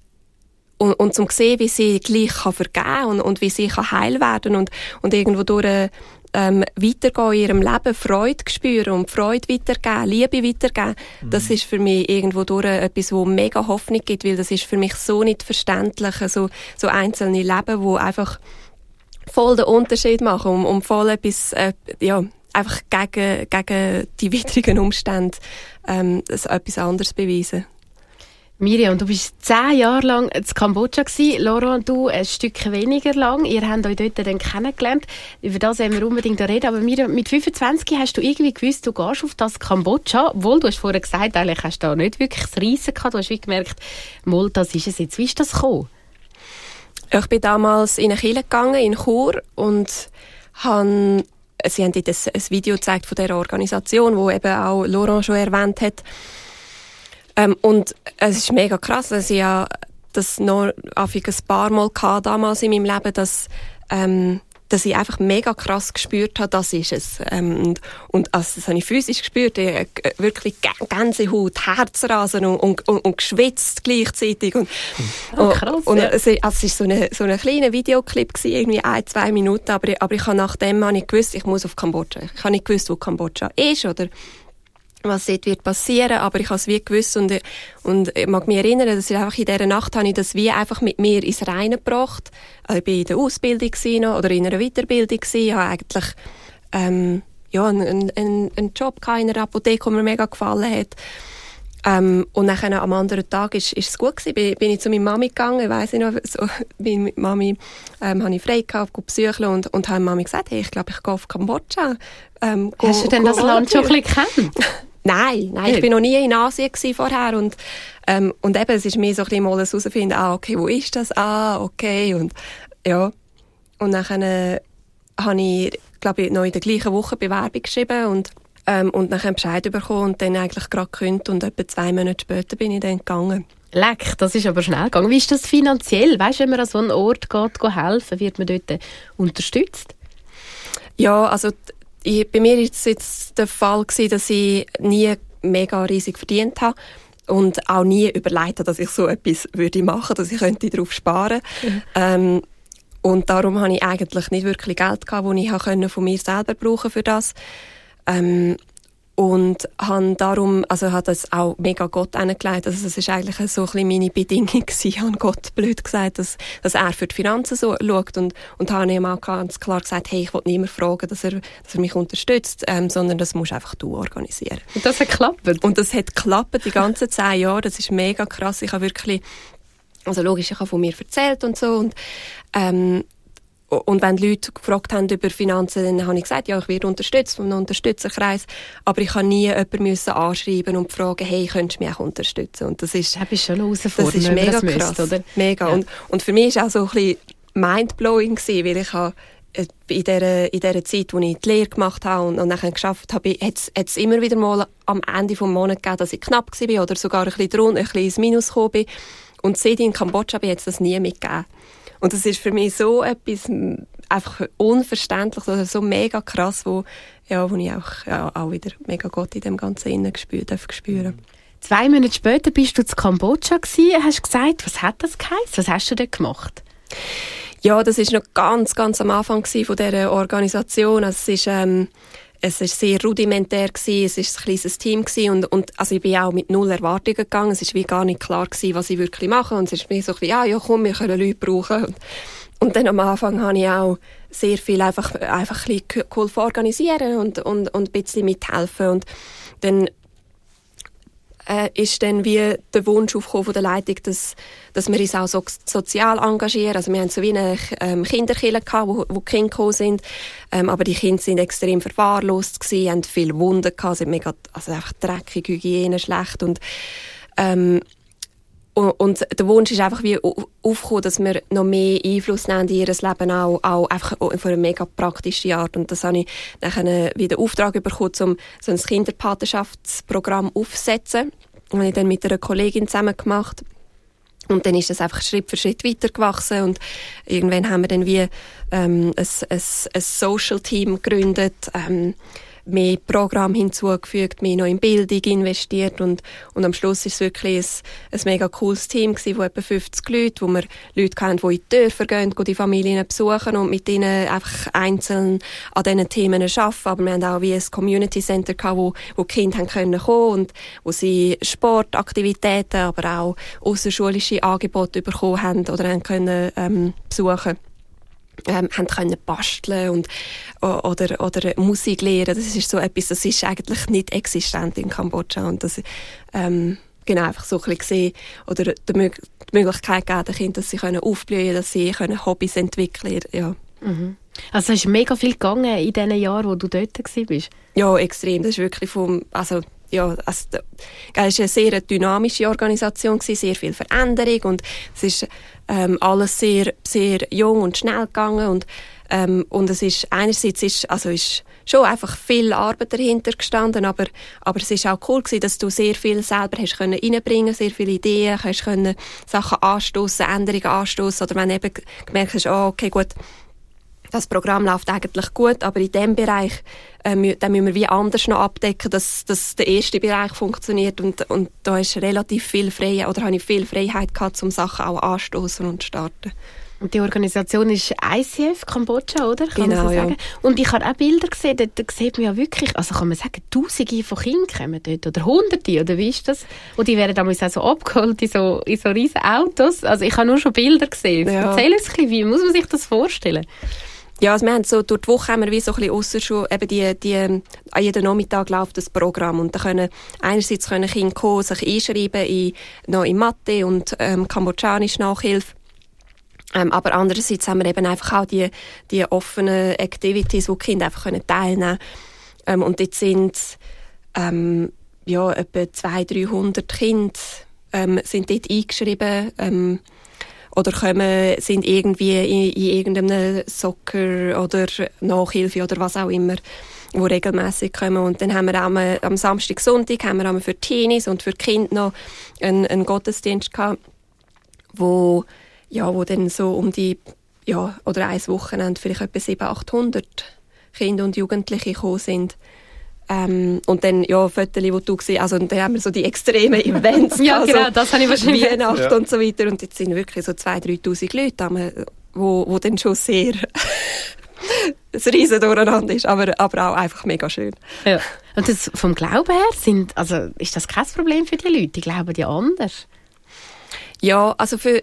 und, und zum sehen, wie sie gleich kann vergeben und, und wie sie kann heil werden und, und irgendwo durch ähm, weitergehen in ihrem Leben, Freude spüren und Freude weitergeben, Liebe weitergeben, mhm. das ist für mich irgendwo durch etwas, wo mega Hoffnung gibt, weil das ist für mich so nicht verständlich, so, so einzelne Leben, wo einfach voll den Unterschied machen und, und voll etwas, äh, ja, einfach gegen, gegen die widrigen Umstände ähm, etwas anderes beweisen. Miriam, du bist zehn Jahre lang in Kambodscha gewesen. Laurent, du ein Stück weniger lang. Ihr habt euch dort dann kennengelernt. Über das wollen wir unbedingt reden. Aber Miriam, mit 25 hast du irgendwie gewusst, du gehst auf das Kambodscha. Obwohl, du hast vorher gesagt, eigentlich hast du da nicht wirklich das Reisen gehabt. Du hast wie gemerkt, mal, das ist es jetzt. Wie ist das gekommen? Ich bin damals in eine Kirche gegangen, in Chur, und habe sie haben dort ein, Video gezeigt von dieser Organisation, wo eben auch Laurent schon erwähnt hat. Ähm, und es ist mega krass, dass ich ja das noch ein paar Mal hatte, damals in meinem Leben, dass, ähm, dass ich einfach mega krass gespürt habe, das ist es. Ähm, und, und also, das habe ich physisch gespürt, ich, äh, wirklich Gänsehaut, Herzrasen und, und, und, und geschwitzt gleichzeitig. Und, oh, krass, und, ja. es, also, es war so ein so eine kleiner Videoclip, gewesen, irgendwie ein, zwei Minuten, aber, aber ich habe nach dem habe ich gewusst, ich muss auf Kambodscha. Ich habe nicht gewusst, wo Kambodscha ist oder was dort wird passieren, aber ich habe es wie gewusst und, und ich mag mich erinnern, dass ich einfach in dieser Nacht habe ich das wie einfach mit mir ins Reine gebracht. Also ich war in der Ausbildung noch, oder in einer Weiterbildung gewesen, ich habe eigentlich ähm, ja, einen, einen, einen Job in einer Apotheke, der mir mega gefallen hat. Ähm, und dann am anderen Tag ist, ist es gut gewesen. Bin, bin ich zu meiner Mami gegangen, ich weiss nicht noch, so, bin mit Mami, ähm, habe ich frei gehabt, besuchen und, und habe Mami gesagt, hey, ich glaube, ich gehe auf Kambodscha. Ähm, go, Hast du denn das Land schon ein bisschen kennt? Nein, nein, ich bin noch nie in Asien vorher und ähm, und eben es ist mir so ein bisschen mal herausfinden, ah okay, wo ist das? Ah okay und ja und dann äh, habe ich glaube ich noch in der gleichen Woche Bewerbung geschrieben und ähm, und dann Bescheid bekommen und dann eigentlich gerade gekündigt und etwa zwei Monate später bin ich dann gegangen. Leck, das ist aber schnell gegangen. Wie ist das finanziell? Weißt du, wenn man an so einen Ort geht, geht helfen, wird man dort unterstützt? Ja, also ich, bei mir war es jetzt der Fall gewesen, dass ich nie mega riesig verdient habe und auch nie überlegt habe, dass ich so etwas würde machen, dass ich könnte darauf sparen. Mhm. Ähm, und darum habe ich eigentlich nicht wirklich Geld gehabt, das ich von mir selber brauchen für das. Ähm, und han darum, also hat das auch mega Gott angelegt. Also es ist eigentlich so ein bisschen meine Bedingung gewesen, an Gott blöd gesagt, dass, dass er für die Finanzen so schaut und und habe ihm auch ganz klar gesagt, hey, ich will niemand fragen, dass er, dass er mich unterstützt, ähm, sondern das musst einfach du organisieren. Und das hat geklappt. Und das hat geklappt die ganzen zehn Jahre. Das ist mega krass. Ich habe wirklich, also logisch, ich habe von mir erzählt und so und ähm, und wenn Leute gefragt haben über Finanzen, dann habe ich gesagt, ja, ich werde unterstützt von einem Unterstützerkreis, aber ich habe nie jemanden müssen anschreiben und fragen, hey, könntest du mich auch unterstützen? Und das ist, das ist schon eine das ist mega das krass, müsst, oder? Mega. Ja. Und, und für mich war auch so ein bisschen mindblowing gewesen, weil ich habe äh, in dieser, in dieser Zeit, wo ich die Lehre gemacht habe und, und dann geschafft habe, hat es immer wieder mal am Ende des Monats gegeben, dass ich knapp war oder sogar ein bisschen drunter, ein bisschen ins Minus gekommen bin. Und seit ich in Kambodscha bin, hat es das nie mitgegeben. Und das ist für mich so etwas einfach unverständlich oder so mega krass, wo, ja, wo ich auch, ja, auch wieder mega Gott in dem Ganzen innen gespürt, spüren. Zwei Monate später bist du zu Kambodscha gewesen, hast gesagt, was hat das geheißen? Was hast du dort gemacht? Ja, das ist noch ganz, ganz am Anfang von dieser Organisation. Also es ist, ähm, es ist sehr rudimentär gewesen, es ist ein kleines Team gewesen und, und also ich bin auch mit null Erwartungen gegangen. Es ist wie gar nicht klar gewesen, was ich wirklich mache und es ist mir so ein bisschen, ja, komm, wir können Leute brauchen. Und, und dann am Anfang habe ich auch sehr viel einfach, einfach ein bisschen cool organisieren und, und, und ein bisschen mithelfen und dann äh, ist dann wie der Wunsch aufgekommen von der Leitung, dass, dass wir uns auch so sozial engagieren. Also wir haben so wie eine ähm, Kinderkille gehabt, wo, wo die Kinder gekommen sind, ähm, aber die Kinder sind extrem verwahrlost gewesen, haben viele Wunden gehabt, sind mega, also einfach dreckig, Hygiene schlecht und ähm, und der Wunsch ist einfach wie aufgekommen, dass wir noch mehr Einfluss nehmen in ihr Leben, auch, auch einfach auf eine mega praktische Art. Und das habe ich dann wieder Auftrag bekommen, um so ein Kinderpatenschaftsprogramm aufzusetzen. Habe ich dann mit einer Kollegin zusammen gemacht. Und dann ist das einfach Schritt für Schritt weitergewachsen und irgendwann haben wir dann wie ähm, ein, ein, ein Social Team gegründet, ähm, mehr Programm hinzugefügt, mehr noch in Bildung investiert und, und am Schluss ist es wirklich ein, ein mega cooles Team gewesen, wo etwa 50 Leute, wo wir Leute kennen, die in die Dörfer gehen, die Familien besuchen und mit ihnen einfach einzeln an diesen Themen arbeiten. Aber wir haben auch wie ein Community Center gehabt, wo, wo die Kinder haben können kommen und wo sie Sportaktivitäten, aber auch außerschulische Angebote bekommen haben oder haben können ähm, besuchen ähm, haben können basteln und oder oder Musik lernen. Das ist so etwas, das ist eigentlich nicht existent in Kambodscha und das ähm, genau, einfach so ein bisschen gesehen oder die, Mö die Möglichkeit geben den Kindern, dass sie können aufblühen können, dass sie können Hobbys entwickeln können. Ja. Mhm. Also es ist mega viel gegangen in den Jahren, wo du dort warst? Ja, extrem. Das ist wirklich vom, also ja, also, es war eine sehr dynamische Organisation, sehr viel Veränderung und es ist ähm, alles sehr, sehr jung und schnell gegangen und, ähm, und es ist einerseits ist, also ist schon einfach viel Arbeit dahinter gestanden, aber, aber es ist auch cool gewesen, dass du sehr viel selber hast können reinbringen, sehr viele Ideen, hast können Sachen anstoßen, Änderungen anstoßen oder wenn eben gemerkt hast, oh, okay, gut, das Programm läuft eigentlich gut, aber in dem Bereich äh, müssen wir wie anders noch abdecken, dass, dass der erste Bereich funktioniert und, und da ist relativ viel Freiheit oder habe ich viel Freiheit gehabt, um Sachen auch anstoßen und starten. Und die Organisation ist ICF Kambodscha, oder? Kann genau, so ja. Und ich habe auch Bilder gesehen, da, da sieht man ja wirklich, also kann man sagen, Tausende von Kindern kommen dort, oder Hunderte, oder wie ist das? Und die werden damals auch so abgeholt in so, in so riesen Autos. Also ich habe nur schon Bilder gesehen. Ja. Erzähl uns ein bisschen, wie muss man sich das vorstellen? Ja, also wir haben so, durch die Woche haben wir wie so ein bisschen ausser schon, eben die, die, an jedem Nachmittag läuft das Programm und da können, einerseits können Kinder kommen, sich einschreiben in, noch in Mathe und, ähm, Kambodschanisch Nachhilfe. Ähm, aber andererseits haben wir eben einfach auch die, die offenen Activities, wo die Kinder einfach können teilnehmen können. Ähm, und dort sind, ähm, ja, etwa 200, 300 Kinder, ähm, sind dort eingeschrieben, ähm, oder kommen, sind irgendwie in, in irgendeinem Soccer oder Nachhilfe oder was auch immer wo regelmäßig kommen. Und dann haben wir am, am Samstag, Sonntag haben wir für Teenies und für Kinder noch einen, einen Gottesdienst gehabt, wo ja, wo dann so um die ja oder ein Wochenende vielleicht etwa 700, 800 Kinder und Jugendliche gekommen sind ähm, und dann, ja, Fotos, die du gesehen also dann haben wir so die extremen Events. ja, also, genau, das habe ich wahrscheinlich. Weihnachten ja. und so weiter. Und jetzt sind wirklich so 2'000, 3'000 Leute, wo, wo dann schon sehr das riesen Durcheinander ist, aber, aber auch einfach mega schön. Ja. Und das vom Glauben her sind, also ist das kein Problem für die Leute? Die glauben ja anders. Ja, also für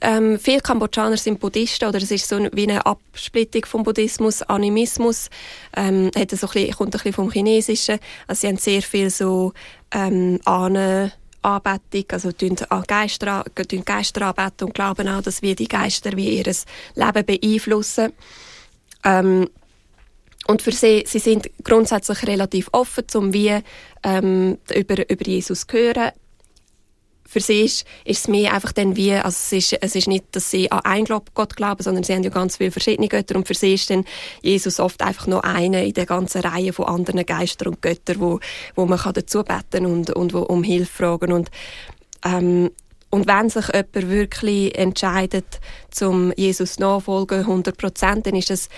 ähm, viele Kambodschaner sind Buddhisten oder es ist so wie eine Absplittung vom Buddhismus, Animismus, ähm, hat so ein bisschen, kommt ein bisschen vom Chinesischen. Also sie haben sehr viel so ähm, Ahnen Anbetung, also tun Geister, tun Geister anbeten und glauben auch, dass wir die Geister wie ihr Leben beeinflussen. Ähm, und für sie, sie sind grundsätzlich relativ offen, um wie ähm, über, über Jesus zu hören für sie ist, ist es mehr einfach dann wie, also es ist, es ist nicht, dass sie an einen Gott glauben, sondern sie haben ja ganz viele verschiedene Götter und für sie ist dann Jesus oft einfach noch eine in der ganzen Reihe von anderen Geistern und Göttern, wo, wo man kann dazu beten und, und wo um Hilfe fragen. Und ähm, und wenn sich jemand wirklich entscheidet, zum Jesus nachfolgen, 100 Prozent, dann ist es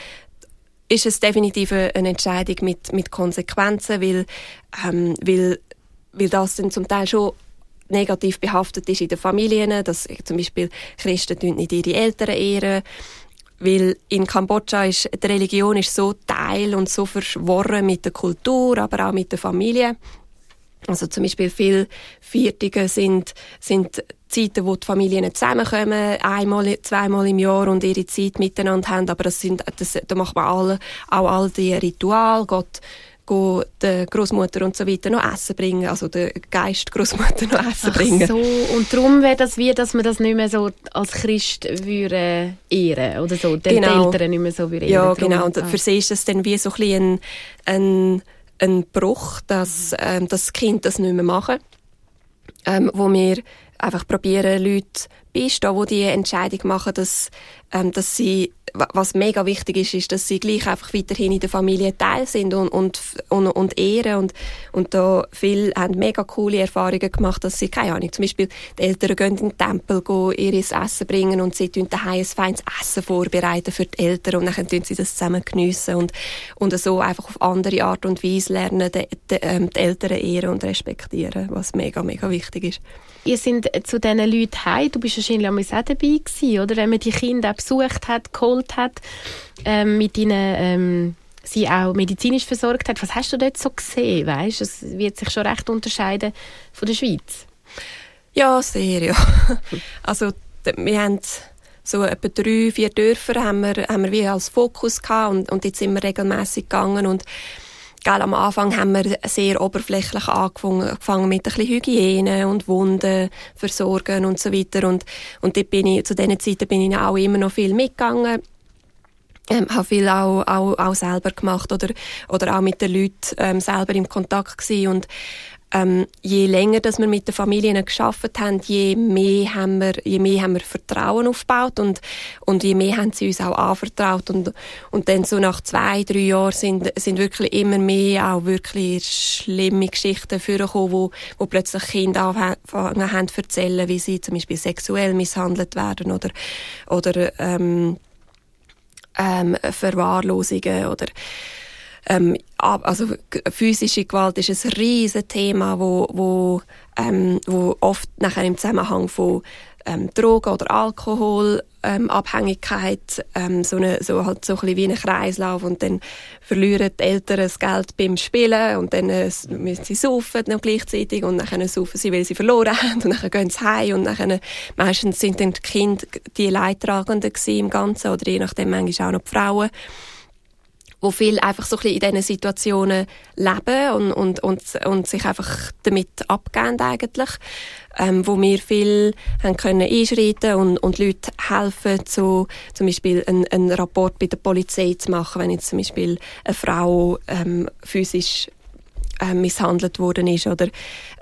ist es definitiv eine Entscheidung mit, mit Konsequenzen, weil, ähm, weil, weil das dann zum Teil schon negativ behaftet ist in den Familien, dass zum Beispiel Christen nicht ihre Eltern ehren weil in Kambodscha ist die Religion ist so Teil und so verschworen mit der Kultur, aber auch mit der Familie. Also zum Beispiel viele Viertige sind, sind Zeiten, wo die Familien zusammenkommen, einmal, zweimal im Jahr und ihre Zeit miteinander haben, aber das sind, das, da macht man alle, auch all die Rituale, Gott go der Großmutter und so weiter noch Essen bringen, also der Geist Großmutter noch Essen Ach bringen. so, und darum wäre das wie, dass man das nicht mehr so als Christ würde ehren oder so, den genau. Eltern nicht mehr so würde Ja, ehren. genau. Und ah. für sie ist das dann wie so ein, ein, ein Bruch, dass ähm, das Kind das nicht mehr machen, ähm, wo wir einfach probieren, Leute beistehen, die die Entscheidung machen, dass, ähm, dass sie was mega wichtig ist, ist, dass sie gleich einfach weiterhin in der Familie Teil sind und, und, und, und ehren. Und, und da viele haben mega coole Erfahrungen gemacht, dass sie, keine Ahnung, zum Beispiel die Eltern gehen in den Tempel, gehen ihr Essen bringen und sie tun daheim ein feines Essen vorbereiten für die Eltern und dann tun sie das zusammen geniessen und, und so einfach auf andere Art und Weise lernen, die, die, ähm, die Eltern ehren und respektieren, was mega, mega wichtig ist. Ihr seid zu diesen Leuten heim, du bist wahrscheinlich auch dabei gewesen, oder? Wenn man die Kinder besucht hat, geholt hat, ähm, mit ihnen ähm, sie auch medizinisch versorgt hat. Was hast du dort so gesehen? Weißt, es wird sich schon recht unterscheiden von der Schweiz. Ja, sehr, ja. Also, wir haben so etwa drei, vier Dörfer haben wir, haben wir wie als Fokus gehabt und, und jetzt sind wir regelmäßig gegangen und Gell, am Anfang haben wir sehr oberflächlich angefangen, mit ein bisschen Hygiene und Wunden versorgen und so weiter. Und, und bin ich, zu diesen Zeiten bin ich auch immer noch viel mitgegangen. Ähm, habe viel auch, auch, auch selber gemacht oder, oder auch mit den Leuten ähm, selber im Kontakt gewesen. Und ähm, je länger dass wir mit den Familien geschafft haben, je mehr haben wir, je mehr haben wir Vertrauen aufgebaut und, und je mehr haben sie uns auch anvertraut und, und dann so nach zwei, drei Jahren sind, sind wirklich immer mehr auch wirklich schlimme Geschichten vorgekommen, wo, wo plötzlich Kinder anfangen haben zu erzählen, wie sie zum Beispiel sexuell misshandelt werden oder, oder ähm, ähm, Verwahrlosungen oder ähm, also physische Gewalt ist ein riesiges Thema, wo, wo, ähm, wo oft nachher im Zusammenhang von ähm, Drogen oder Alkoholabhängigkeit ähm, ähm, so, eine, so halt so ein bisschen wie ein Kreislauf und dann verlieren die Eltern das Geld beim Spielen und dann äh, müssen sie saufen noch gleichzeitig und dann saufen sie, weil sie verloren haben und dann gehen sie heim und dann meistens sind dann die Kinder die Leidtragenden im Ganzen oder je nachdem manchmal auch noch die Frauen wo viel einfach so ein bisschen in diesen Situationen leben und, und, und, und sich einfach damit abgeben eigentlich, ähm, wo wir viel haben können einschreiten und, und Leute helfen, zu, zum Beispiel einen, einen Rapport bei der Polizei zu machen, wenn jetzt zum Beispiel eine Frau ähm, physisch ähm, misshandelt worden ist oder,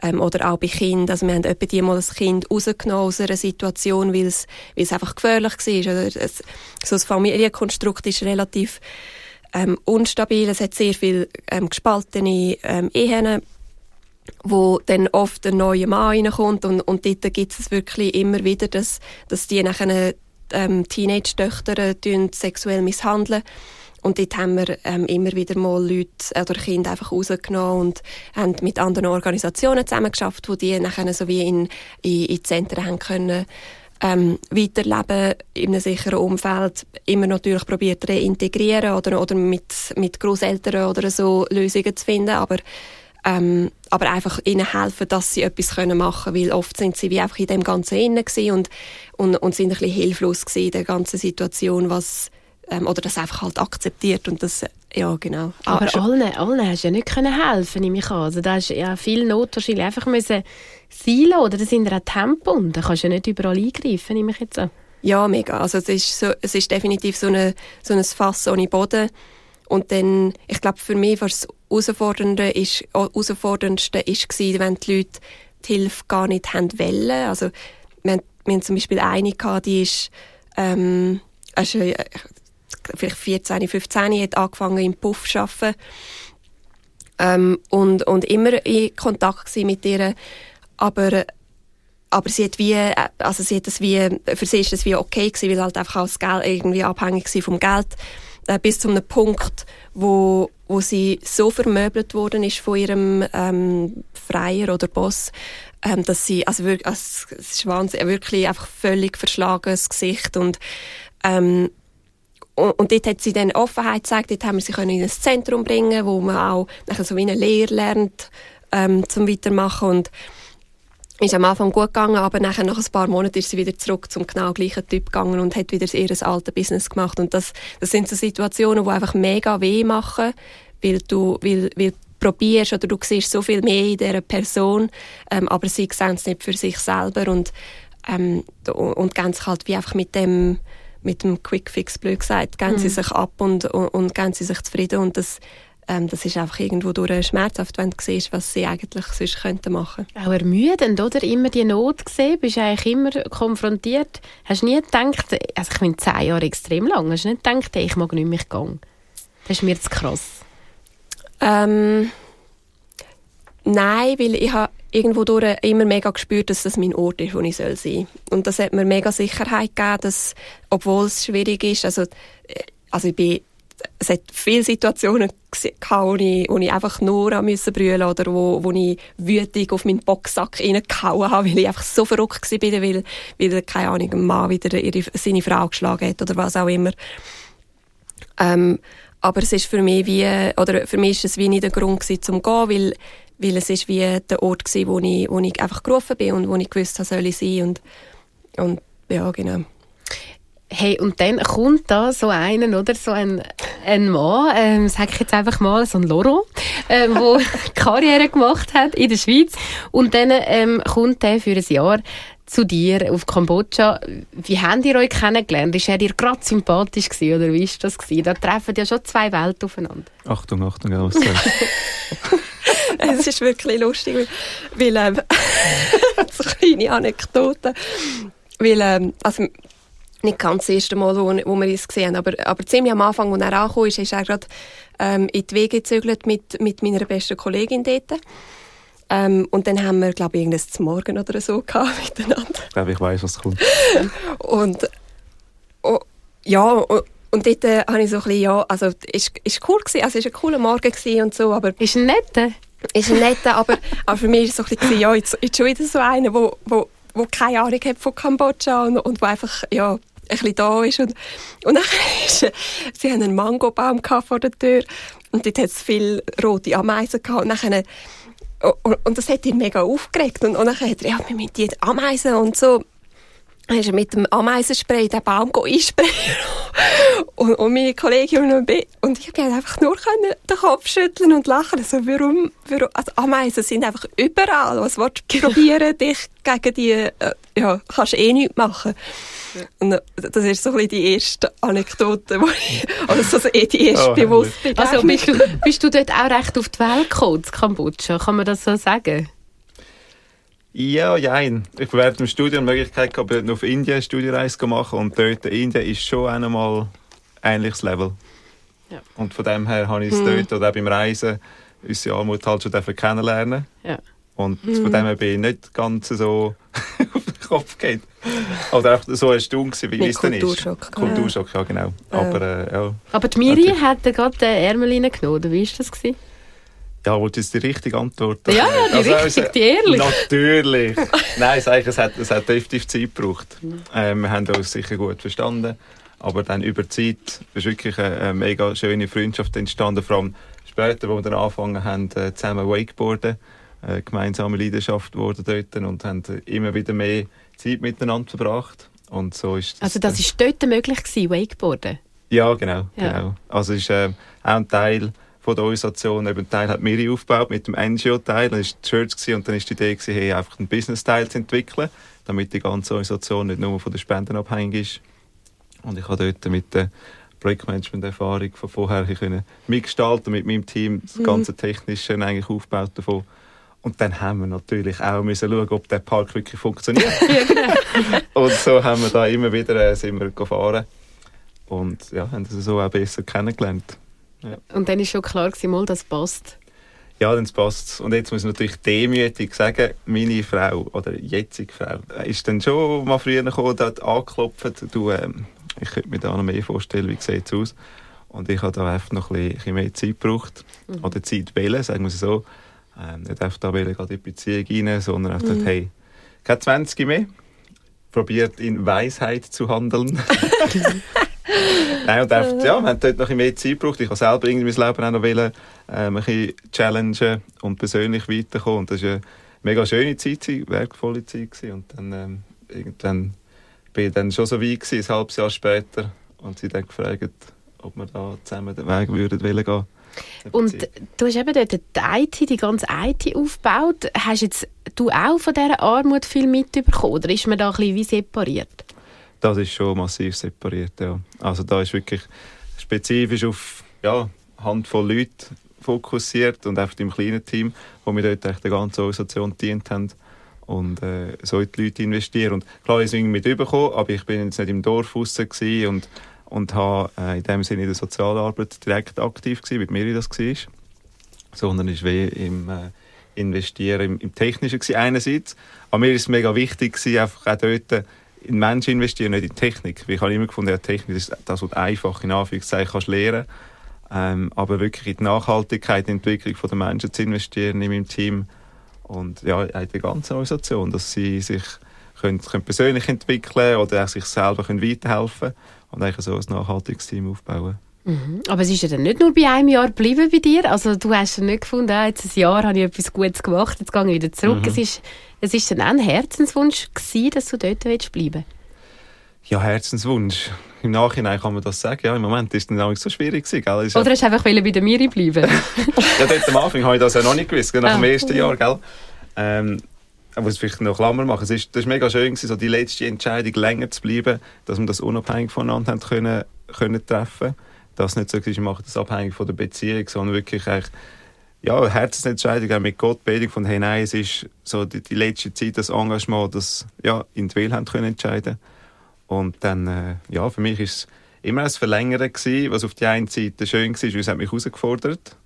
ähm, oder auch bei Kindern. Also wir haben etwa die mal ein Kind rausgenommen aus einer Situation, weil es, weil es einfach gefährlich war. Oder es, so das Familienkonstrukt ist relativ ähm, unstabil. Es hat sehr viel ähm, gespaltene ähm, Ehen, wo dann oft ein neuer Mann reinkommt und, und dort gibt es wirklich immer wieder, dass, dass die nachher ähm, Teenage-Töchter äh, sexuell misshandeln. Und dort haben wir ähm, immer wieder mal Leute oder Kinder einfach rausgenommen und haben mit anderen Organisationen zusammengeschafft, wo die nachher so wie in, in, in Zentren haben können ähm, weiterleben in einem sicheren Umfeld immer natürlich probiert reintegrieren oder, oder mit, mit Großeltern oder so Lösungen zu finden, aber ähm, aber einfach ihnen helfen, dass sie etwas können machen weil oft sind sie wie einfach in dem Ganzen innen und, und, und sind ein bisschen hilflos in der ganzen Situation, was ähm, oder das einfach halt akzeptiert und das ja genau. Aber ah, allen, allen hast du ja nicht können helfen, nehme ich an. Also da ist ja viel Not wahrscheinlich einfach müssen sein oder das sind ja Tempo und da kannst du ja nicht überall eingreifen, nehme ich jetzt an. Ja, mega. Also es ist, so, es ist definitiv so, eine, so ein Fass ohne Boden. Und dann, ich glaube, für mich war das Herausfordernde ist, Herausforderndste ist gewesen, wenn die Leute die Hilfe gar nicht haben wollen. Also wir wir haben zum Beispiel eine gehabt, die ist, ähm, also, vielleicht 14, 15, hat angefangen im Puff zu arbeiten. Ähm, und, und immer in Kontakt mit ihr aber aber sie hat wie, also sie hat das wie, für sie ist das wie okay gewesen, weil halt einfach auch Geld irgendwie abhängig war vom Geld, äh, bis zu einem Punkt, wo, wo sie so vermöbelt worden ist von ihrem ähm, Freier oder Boss, ähm, dass sie, also wirklich, also, es ist wahnsinnig, wirklich einfach völlig verschlagenes Gesicht und ähm, und, und dort hat sie dann Offenheit gezeigt, dort haben wir sie können in ein Zentrum bringen, wo man auch nachher so wie eine Lehre lernt, ähm, zum Weitermachen und ist am Anfang gut gegangen, aber nachher, nach ein paar Monaten ist sie wieder zurück zum genau gleichen Typ gegangen und hat wieder ihr altes Business gemacht. Und das, das sind so Situationen, die einfach mega weh machen, weil du, weil, weil probierst oder du siehst so viel mehr in dieser Person, ähm, aber sie sehen es nicht für sich selber und, ähm, und sich halt wie einfach mit dem, mit dem Quick Fix, blöd gesagt, gehen mhm. sie sich ab und, und, und gehen sie sich zufrieden und das ähm, das ist einfach irgendwo durch schmerzhaft, wenn du siehst, was sie eigentlich sonst könnten machen Auch ermüdend, oder? Immer die Not gesehen, bist eigentlich immer konfrontiert. Hast du nie gedacht, also ich finde zehn Jahre extrem lang, hast du nicht gedacht, hey, ich mag nicht mehr gehen? Das ist mir zu krass. Ähm, nein, weil ich habe irgendwo durch immer mega gespürt, dass das mein Ort ist, wo ich sein soll. Und das hat mir mega Sicherheit gegeben, dass, obwohl es schwierig ist, also, äh, also ich bin es hat viele Situationen gehabt, wo ich, wo ich einfach nur an müssen brüllen oder wo, wo ich wütig auf meinen Boxsack reingehauen habe, weil ich einfach so verrückt war, weil, weil keine Ahnung, ein Mann wieder ihre, seine Frau geschlagen hat oder was auch immer. Ähm, aber es ist für mich wie, oder für mich ist es wie nicht der Grund gewesen, zum gehen, weil, weil es ist wie der Ort gewesen, wo ich, wo ich einfach gerufen bin und wo ich gewusst habe, soll ich sein und, und ja, genau. Hey, und dann kommt da so einen, oder? So ein, ein Mann, ähm, sag ich jetzt einfach mal, so ein Loro, ähm, der Karriere gemacht hat in der Schweiz. Und dann ähm, kommt er für ein Jahr zu dir auf Kambodscha. Wie habt ihr euch kennengelernt? Ist er dir gerade sympathisch gewesen, oder wie ist das gewesen? Da treffen ja schon zwei Welten aufeinander. Achtung, Achtung, was sagst Es ist wirklich lustig, weil, ähm, so kleine Anekdote, weil ähm, also nicht ganz das erste Mal, wo, wo wir uns gesehen haben, aber, aber ziemlich am Anfang, als er angekommen ist, ist er gerade ähm, in die Wege gezögert mit, mit meiner besten Kollegin dort. Ähm, und dann haben wir, glaube ich, irgendwas zum Morgen oder so gehabt miteinander. Ich glaube, ich weiß, was kommt. und oh, ja, und, und dort äh, habe ich so ein bisschen, ja, also ist, ist cool gewesen, also ist ein cooler Morgen gewesen und so, aber... Ist ein netter? Ist ein netter, aber, aber für mich ist es so ein bisschen, ja, jetzt, jetzt schon wieder so einer, wo, wo, wo keine Ahnung hat von Kambodscha und, und wo einfach, ja, ein bisschen da ist. Und, und dann ist, sie haben einen Mangobaum vor der Tür und dort hat es viele rote Ameisen gehabt. Und dann, und, und das hat ihn mega aufgeregt. Und, und dann hat er, ja, wir müssen die Ameisen und so. Dann ist er mit dem Ameisenspray den Baum einsprayen. und, und meine Kollegin und ich, und ich konnte einfach nur den Kopf schütteln und lachen. Also warum, warum also Ameisen sind einfach überall. Was willst du probieren, dich gegen die, äh, ja, kannst eh nichts machen. Und das ist so ein bisschen die erste Anekdote, wo ich, also so eh die erste oh, bewusste Also bist du, bist du dort auch recht auf die Welt gekommen, Kambodscha? Kann man das so sagen? Ja, jein. Ich habe während dem Studium die Möglichkeit gehabt, auf Indien eine Studiereise zu machen und dort in Indien ist schon einmal ähnliches Level. Ja. Und von dem her habe ich es hm. dort oder auch beim Reisen unsere Armut halt schon kennenlernen. Ja. Und hm. von dem her bin ich nicht ganz so auf den Kopf geht. Oder einfach so erstaunt gewesen, wie es denn ist. Kulturschock. Kulturschock, ja genau. Aber, äh, ja. Aber die Miri hat gerade den Ärmel reingenommen, oder wie war das? Gewesen? Ja, willst du jetzt die richtige Antwort? Ja, ja, die also, richtige, die ehrlich. Natürlich. Nein, es, es, hat, es hat definitiv Zeit gebraucht. Ähm, wir haben uns sicher gut verstanden. Aber dann über die Zeit ist wirklich eine, mega schöne Freundschaft entstanden. Vor allem später, wo wir dann angefangen haben, äh, zusammen Wakeboarden. Eine äh, gemeinsame Leidenschaft wurde dort und haben immer wieder mehr Zeit miteinander verbracht. Und so ist das also das war dort möglich gewesen, Wakeboarden? Ja, genau. Ja. genau. Also ist äh, auch ein Teil von der Organisation. Eben, Teil hat Miri aufgebaut mit dem NGO-Teil. Das war die Church und dann war die Idee, gewesen, hey, einfach einen Business-Teil zu entwickeln, damit die ganze Organisation nicht nur von den Spenden abhängig ist. Und ich habe dort mit der Projektmanagement-Erfahrung von vorher können mitgestalten mit meinem Team das mhm. ganze Technische eigentlich aufgebaut davon. Und dann haben wir natürlich auch müssen schauen, ob der Park wirklich funktioniert. und so haben wir da immer wieder äh, sind wir gefahren und ja, haben das so auch besser kennengelernt. Ja. Und dann ist schon klar gewesen, mal, das passt. Ja, dann passt Und jetzt muss ich natürlich demütig sagen, meine Frau oder jetzige Frau ist dann schon mal früher gekommen, dort angeklopft. Du, ähm, ich könnte mir da noch mehr vorstellen, wie sieht es aus. Und ich habe da einfach noch ein bisschen mehr Zeit gebraucht. Mhm. Oder Zeit wählen, sagen wir es so. Ähm, nicht einfach da gerade in die Beziehung rein, sondern einfach mhm. hey, keine 20 mehr. Probiert in Weisheit zu handeln. Nein, und einfach, ja, wir haben dort noch ein mehr Zeit gebraucht. Ich habe selber irgendwie mein Leben auch noch wollen, ähm, ein bisschen challengen und persönlich weiterkommen. Und das war eine mega schöne Zeit, eine wertvolle Zeit. Gewesen. Und dann ähm, irgendwann bin ich dann schon so weit gewesen, ein halbes Jahr später. Und sie dann gefragt, ob wir da zusammen den Weg würden wollen gehen. Und du hast eben dort die IT, die ganze IT aufgebaut. Hast jetzt du auch von dieser Armut viel mitbekommen oder ist man da ein bisschen wie separiert? Das ist schon massiv separiert, ja. Also da ist wirklich spezifisch auf ja, Handvoll Leute fokussiert und einfach im kleinen Team, wo wir dort der ganzen Organisation dient haben und äh, so in die Leute investieren. Und klar, ich bin mit übergekommen, aber ich bin jetzt nicht im Dorf raus und, und habe äh, in dem Sinne in der Sozialarbeit direkt aktiv gewesen, wie Miri das war, sondern ist wie im äh, Investieren im, im Technischen gewesen, einerseits. Aber mir ist es mega wichtig gewesen, einfach auch dort Menschen investieren, nicht in Technik. ich habe immer gefunden, ja, Technik ist das, was einfach in Anführungszeichen kannst lernen ähm, aber wirklich in die Nachhaltigkeit, in die Entwicklung der Menschen zu investieren in meinem Team und ja, in der ganzen Organisation, dass sie sich können, können persönlich entwickeln oder auch sich selber können weiterhelfen und eigentlich so ein nachhaltiges Team aufbauen. Mhm. Aber es ist ja dann nicht nur bei einem Jahr geblieben bei dir. Also du hast ja nicht gefunden, ah, jetzt ein Jahr habe ich etwas Gutes gemacht, jetzt gehe ich wieder zurück. Mhm. Es ist es ist dann auch ein Herzenswunsch gewesen, dass du dort bleiben willst Ja, Herzenswunsch. Im Nachhinein kann man das sagen. Ja, im Moment ist es dann so schwierig gewesen, gell? Oder hast du einfach bei der Miri bleiben? ja, dort am Anfang habe ich das ja noch nicht gewusst, nach Ah. dem ersten Jahr, gell? Ähm, ich muss vielleicht noch Klammer machen. Es ist, das war mega schön, gewesen, so die letzte Entscheidung länger zu bleiben, dass wir das unabhängig voneinander haben können, können treffen Dass es nicht so ist, wir machen das abhängig von der Beziehung, sondern wirklich eigentlich, ja, Herzensentscheidung auch mit Gott, Predigt von, hey, nein, es ist so die, die letzte Zeit, das Engagement, das ja, in die haben können entscheiden. Und dann, äh, ja, für mich ist es immer ein Verlängern gewesen, was auf die einen Seite schön war, weil es hat mich herausgefordert.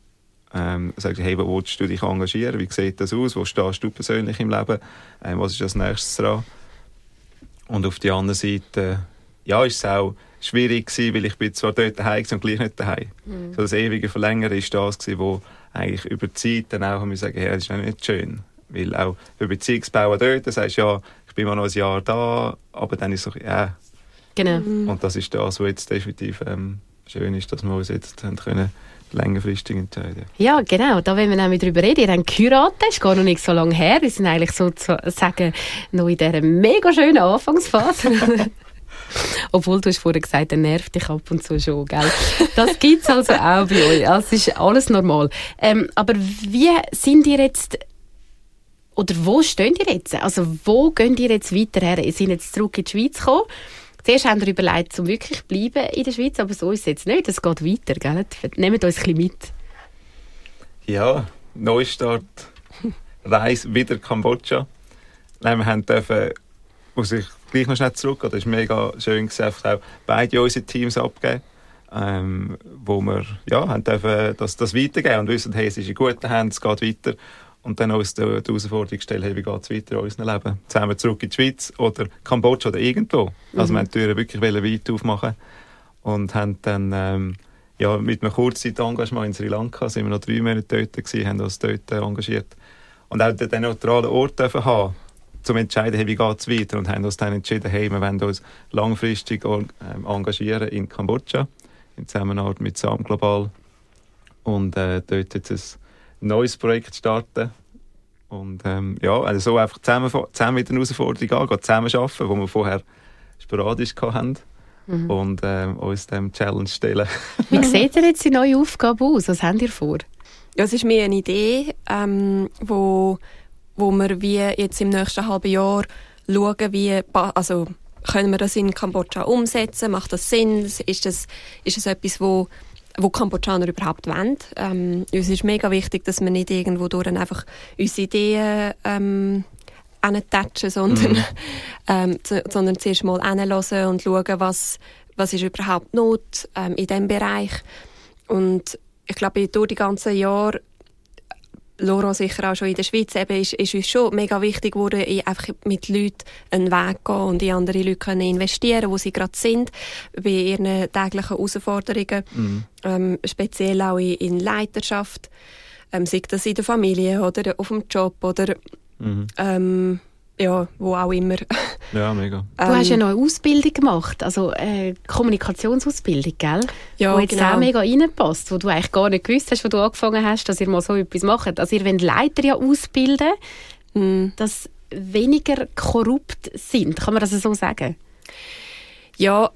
Ähm, sagst, hey, wo willst du dich engagieren? Wie sieht das aus? Wo stehst du persönlich im Leben? Ähm, was ist als nächstes dran? Und auf die andere Seite, ja, ist es auch schwierig gewesen, weil ich bin zwar dort daheim und gleich nicht daheim. So das ewige Verlängern ist das gewesen, wo eigentlich über die Zeit dann auch haben sagen, hey, das ist nicht schön. Weil auch für Beziehungsbauen dort, da sagst du, ja, ich bin mal noch ein Jahr da, aber dann ist es so, ja, genau. und das ist das, was jetzt definitiv ähm, schön ist, dass wir uns jetzt haben können längerfristig entscheiden Ja, genau. Da wollen wir nämlich drüber reden. Ihr habt geheiratet, ist gar noch nicht so lange her. Wir sind eigentlich sozusagen noch in dieser mega schönen Anfangsphase. Obwohl, du hast vorher gesagt, er nervt dich ab und zu schon, gell? Das gibt es also auch bei euch. Das ist alles normal. Ähm, aber wie sind ihr jetzt, oder wo stehen ihr jetzt? Also wo gehen ihr jetzt weiter her? Ihr seid jetzt zurück in die Schweiz gekommen. Zuerst haben wir überlegt, um wirklich zu bleiben in der Schweiz, aber so ist es jetzt nicht. Es geht weiter, gell? Nehmt uns ein bisschen mit. Ja, Neustart, Reise wieder Kambodscha. Nein, wir haben dürfen, muss ich gleich noch schnell zurück, das ist mega schön einfach auch beide unsere Teams abgeben, ähm, wo wir ja, haben dürfen das, das weitergeben und wissen, hey, es ist in guten Händen, es geht weiter. Und dann uns die, die Herausforderung stellen, hey, wie geht es weiter in unserem Leben? Zusammen wir zurück in die Schweiz oder Kambodscha oder irgendwo. Also wir haben die Türen wirklich weit aufmachen und haben dann ähm, ja, mit einem Kurzzeit-Engagement in Sri Lanka sind wir noch drei Monate dort gewesen, haben uns dort engagiert. Und auch den neutralen Ort dürfen haben, zum entscheiden, hey, wie geht es weiter. Und haben uns dann entschieden, hey, wir wollen uns langfristig ähm, engagieren in Kambodscha, in Zusammenarbeit mit SAM Global. Und äh, dort jetzt ein neues Projekt starten. Und ähm, ja, also so einfach zusammen, zusammen mit den Herausforderungen angehen, zusammen arbeiten, wo wir vorher sporadisch hatten. Und ähm, uns dem Challenge stellen. Wie sieht ihr jetzt die neue Aufgabe aus? Was habt ihr vor? Ja, es ist mir eine Idee, ähm, wo, wo wir wie jetzt im nächsten halben Jahr schauen, wie, also können wir das in Kambodscha umsetzen? Macht das Sinn? Ist das, ist das etwas, wo, wo Kambodschaner überhaupt wollen? Ähm, uns ist mega wichtig, dass wir nicht irgendwo durch einfach unsere Ideen ähm, hintatschen, sondern, ähm, zu, sondern zuerst mal hinhören und schauen, was, was ist überhaupt Not ähm, in diesem Bereich. Und ich glaube, durch die ganzen Jahre, Laurent sicher auch schon in der Schweiz, eben, ist, ist uns schon mega wichtig geworden, in- einfach mit Leuten einen Weg gehen und in andere Leute können investieren, wo sie gerade sind, bei ihren täglichen Herausforderungen, ähm, speziell auch in, in Leiterschaft, ähm, sei das in der Familie oder auf dem Job oder Mhm. ähm, ja, wo auch immer. Ja, mega. Du hast ja Ähm, noch eine Ausbildung gemacht, also äh, Kommunikationsausbildung, gell? Ja, wo jetzt genau. auch mega reinpasst, wo du eigentlich gar nicht gewusst hast, wo du angefangen hast, dass ihr mal so etwas macht. Also ihr wollt Leiter ja ausbilden, mm, dass weniger korrupt sind. Kann man das so sagen? Ja,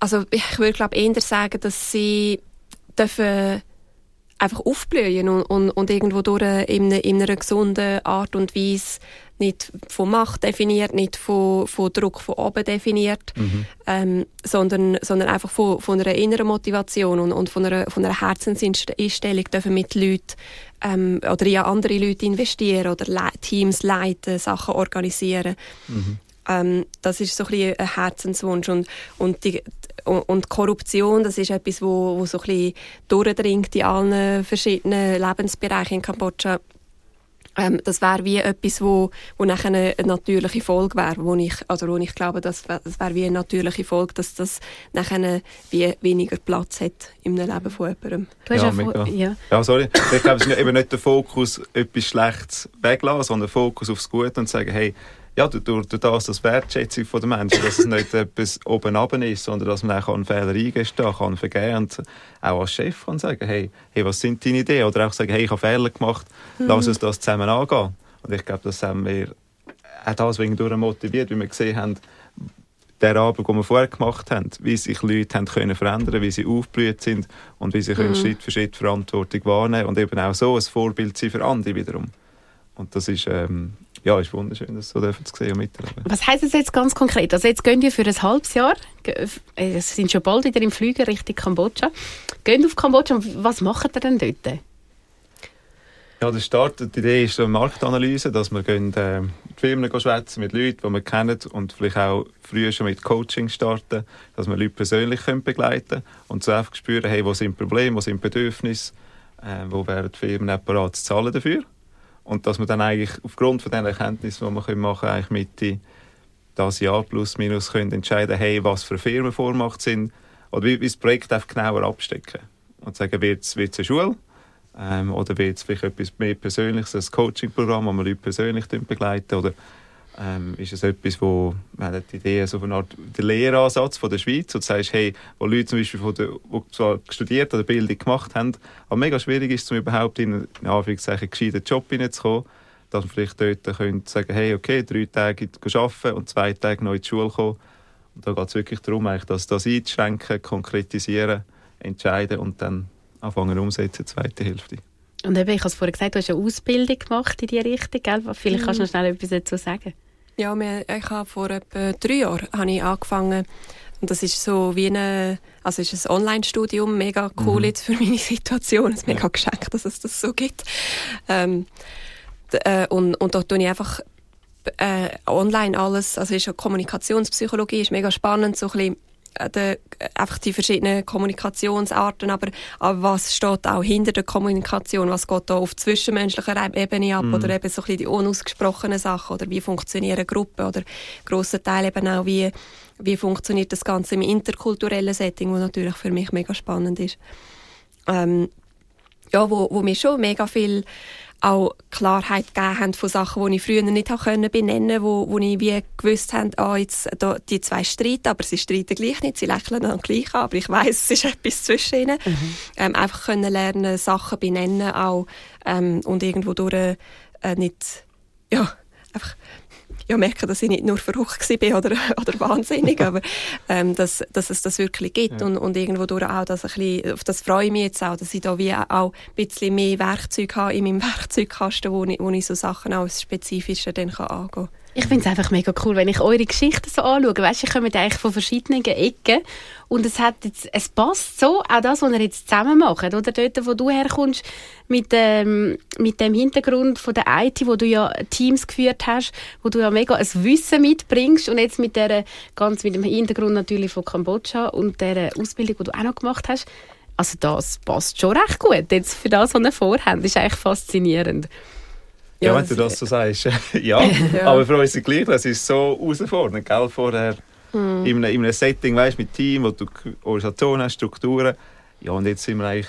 also ich würde glaube eher sagen, dass sie dürfen einfach aufblühen und, und, und irgendwo durch in, einer- in einer gesunden Art und Weise nicht von Macht definiert, nicht von, von Druck von oben definiert, ähm, sondern, sondern einfach von, von einer inneren Motivation und, und von einer, von einer Herzenseinstellung dürfen mit Leuten ähm, oder in andere Leute investieren oder le Teams leiten, Sachen organisieren. Ähm, das ist so ein, bisschen ein Herzenswunsch und, und, die, und Korruption, das ist etwas, wo, wo so ein bisschen durchdringt in allen verschiedenen Lebensbereichen in Kambodscha. Ähm, das wäre wie etwas, wo, wo nachher eine, eine natürliche Folge wäre, wo ich, also wo ich glaube, das, wär- wäre wie eine natürliche Folge, dass das nachher wie weniger Platz hat im Leben von jemandem. Du hast Ja, mega. ja. Ja, sorry. Ich glaube, es ist eben nicht der Fokus, etwas Schlechtes weglassen, sondern der Fokus aufs Gute und sagen, hey, ja, durch, durch durch das, das Wertschätzung der Menschen, dass es nicht etwas oben runter ist, sondern dass man auch einen Fehler eingestehen kann, vergeben und auch als Chef kann sagen, hey, hey, was sind deine Ideen? Oder auch sagen, hey, ich habe Fehler gemacht, lass uns das zusammen angehen. Und ich glaube, das haben wir auch das wegen durch motiviert, wie wir gesehen haben, der Arbeit, die wir vorher gemacht haben, wie sich Leute haben können verändern wie sie aufgeblüht sind und wie sie können Schritt für Schritt Verantwortung wahrnehmen und eben auch so ein Vorbild sein für andere wiederum. Und das ist, ähm, ja, ist wunderschön, das so dürfen zu sehen und miterleben. Was heisst das jetzt ganz konkret? Also jetzt gehen wir für ein halbes Jahr, äh, es sind schon bald wieder im Flüger Richtung Kambodscha, gehen auf Kambodscha und was macht ihr denn dort? Ja, der Start, die Idee ist eine Marktanalyse, dass wir gehen, äh, die Firmen schwätzen mit Leuten, die wir kennen und vielleicht auch früher schon mit Coaching starten, dass wir Leute persönlich können begleiten können und so einfach spüren, hey, wo sind Probleme, wo sind Bedürfnisse, äh, wo wären die Firmen auch bereit zu zahlen dafür. Und dass wir dann eigentlich aufgrund von den Erkenntnissen, die wir können machen eigentlich Mitte das Jahr plus minus können entscheiden, hey, was für Firmen vormacht sind oder wie, wie das Projekt einfach genauer abstecken. Und sagen, wird es eine Schule? Ähm, oder wird es vielleicht etwas mehr Persönliches, ein Coaching-Programm, wo man Leute persönlich begleiten oder ähm, ist es etwas, wo man die Idee so eine Art der Lehransatz von der Schweiz, wo du sagst, hey, wo Leute zum Beispiel von der, wo zwar studiert oder Bildung gemacht haben, aber mega schwierig ist, um überhaupt in einen, in Anführungszeichen, gescheiten Job hineinzukommen, dass man vielleicht dort könnte sagen, hey, okay, drei Tage arbeiten und zwei Tage in die Schule kommen. Und da geht es wirklich darum, eigentlich, dass das einzuschränken, konkretisieren, entscheiden und dann anfangen umsetzen, zweite Hälfte. Und eben, ich habe es vorhin gesagt, du hast eine Ausbildung gemacht in diese Richtung, gell? Vielleicht kannst du noch schnell etwas dazu sagen. Ja, ich habe vor etwa drei Jahren habe ich angefangen und das ist so wie eine, also ist ein Online-Studium, mega cool mhm. jetzt für meine Situation, es ist mega ja. geschenkt, dass es das so gibt. Ähm, äh, und, und dort tue ich einfach äh, online alles, also ist ja Kommunikationspsychologie, ist mega spannend, so ein bisschen de, einfach die verschiedenen Kommunikationsarten, aber, aber was steht auch hinter der Kommunikation? Was geht da auf zwischenmenschlicher Ebene ab? Mm. Oder eben so ein bisschen die unausgesprochenen Sachen? Oder wie funktionieren Gruppen? Oder grosser Teil eben auch, wie, wie funktioniert das Ganze im interkulturellen Setting, was natürlich für mich mega spannend ist. Ähm, ja, wo, wo mir schon mega viel auch Klarheit gegeben haben von Sachen, die ich früher nicht können benennen wo, wo ich wie gewusst habe, ah, jetzt, da, die zwei streiten, aber sie streiten gleich nicht, sie lächeln dann gleich an, aber ich weiß es ist etwas zwischen ihnen. Mhm. Ähm, einfach können lernen, Sachen benennen auch ähm, und irgendwo durch äh, nicht, ja, einfach ja, merken, dass ich nicht nur verrückt bin oder, oder wahnsinnig, aber ähm, dass, dass es das wirklich gibt ja. und, und irgendwo durch auch, dass ein bisschen, auf das freue ich mich jetzt auch, dass ich da wie auch ein bisschen mehr Werkzeug habe in meinem Werkzeugkasten, wo ich, wo ich so Sachen auch spezifischer dann kann angehen kann. Ich finde es einfach mega cool, wenn ich eure Geschichten so anschaue. Weißt, ich komme eigentlich von verschiedenen Ecken und es hat jetzt, es passt so, auch das, was ihr jetzt zusammen macht, oder dort, wo du herkommst, mit, ähm, mit dem Hintergrund von der IT, wo du ja Teams geführt hast, wo du ja mega ein Wissen mitbringst und jetzt mit der, ganz mit dem Hintergrund natürlich von Kambodscha und der Ausbildung, die du auch noch gemacht hast. Also das passt schon recht gut, jetzt für das, was ihr vorhabt. Das ist eigentlich faszinierend. Ja, ja wenn du das so sagst. ja, ja, aber für uns gleich, das ist so herausfordernd, gell? Vorher mm. in, einem, in einem Setting, weißt, mit Team, wo du Organisation hast, Strukturen. Ja, und jetzt sind wir eigentlich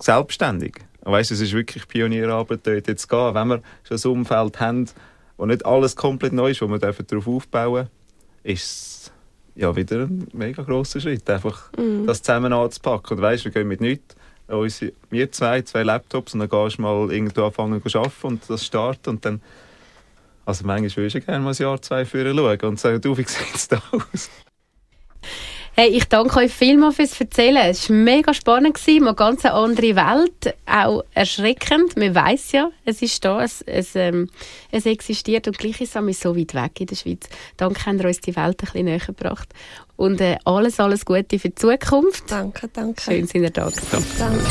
selbstständig. Weißt, es ist wirklich Pionierarbeit, dort jetzt gehen. Wenn wir schon ein Umfeld haben, wo nicht alles komplett neu ist, wo wir darauf aufbauen ist es ja wieder ein mega grosser Schritt, einfach mm. das zusammen anzupacken. Und weißt, wir gehen mit nichts unsere, wir zwei, zwei Laptops und dann gehst du mal irgendwo anfangen zu arbeiten und das starten und dann also manchmal würde ich gerne mal ein Jahr, zwei führen schauen und sagen, du, wie sieht es da aus? Hey, ich danke euch vielmals fürs Erzählen. Es war mega spannend, gewesen, mal ganz eine andere Welt, auch erschreckend. Man weiß ja, es ist da, es, es, ähm, es existiert und gleich ist es so weit weg in der Schweiz. Danke, haben ihr uns die Welt ein bisschen näher gebracht. Und äh, alles, alles Gute für die Zukunft. Danke, danke. Schön, sind ihr da gewesen. Danke.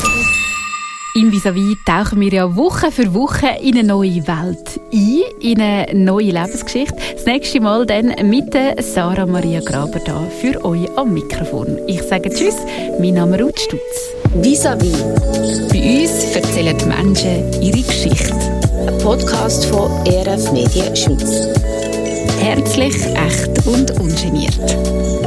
Im Vis-a-vis tauchen wir ja Woche für Woche in eine neue Welt ein, in eine neue Lebensgeschichte. Das nächste Mal dann mit Sarah Maria Graber da für euch am Mikrofon. Ich sage Tschüss, mein Name ist Ruth Stutz. Vis-a-vis. Bei uns erzählen die Menschen ihre Geschichte. Ein Podcast von ERF Medien Schweiz. Herzlich, echt und ungeniert.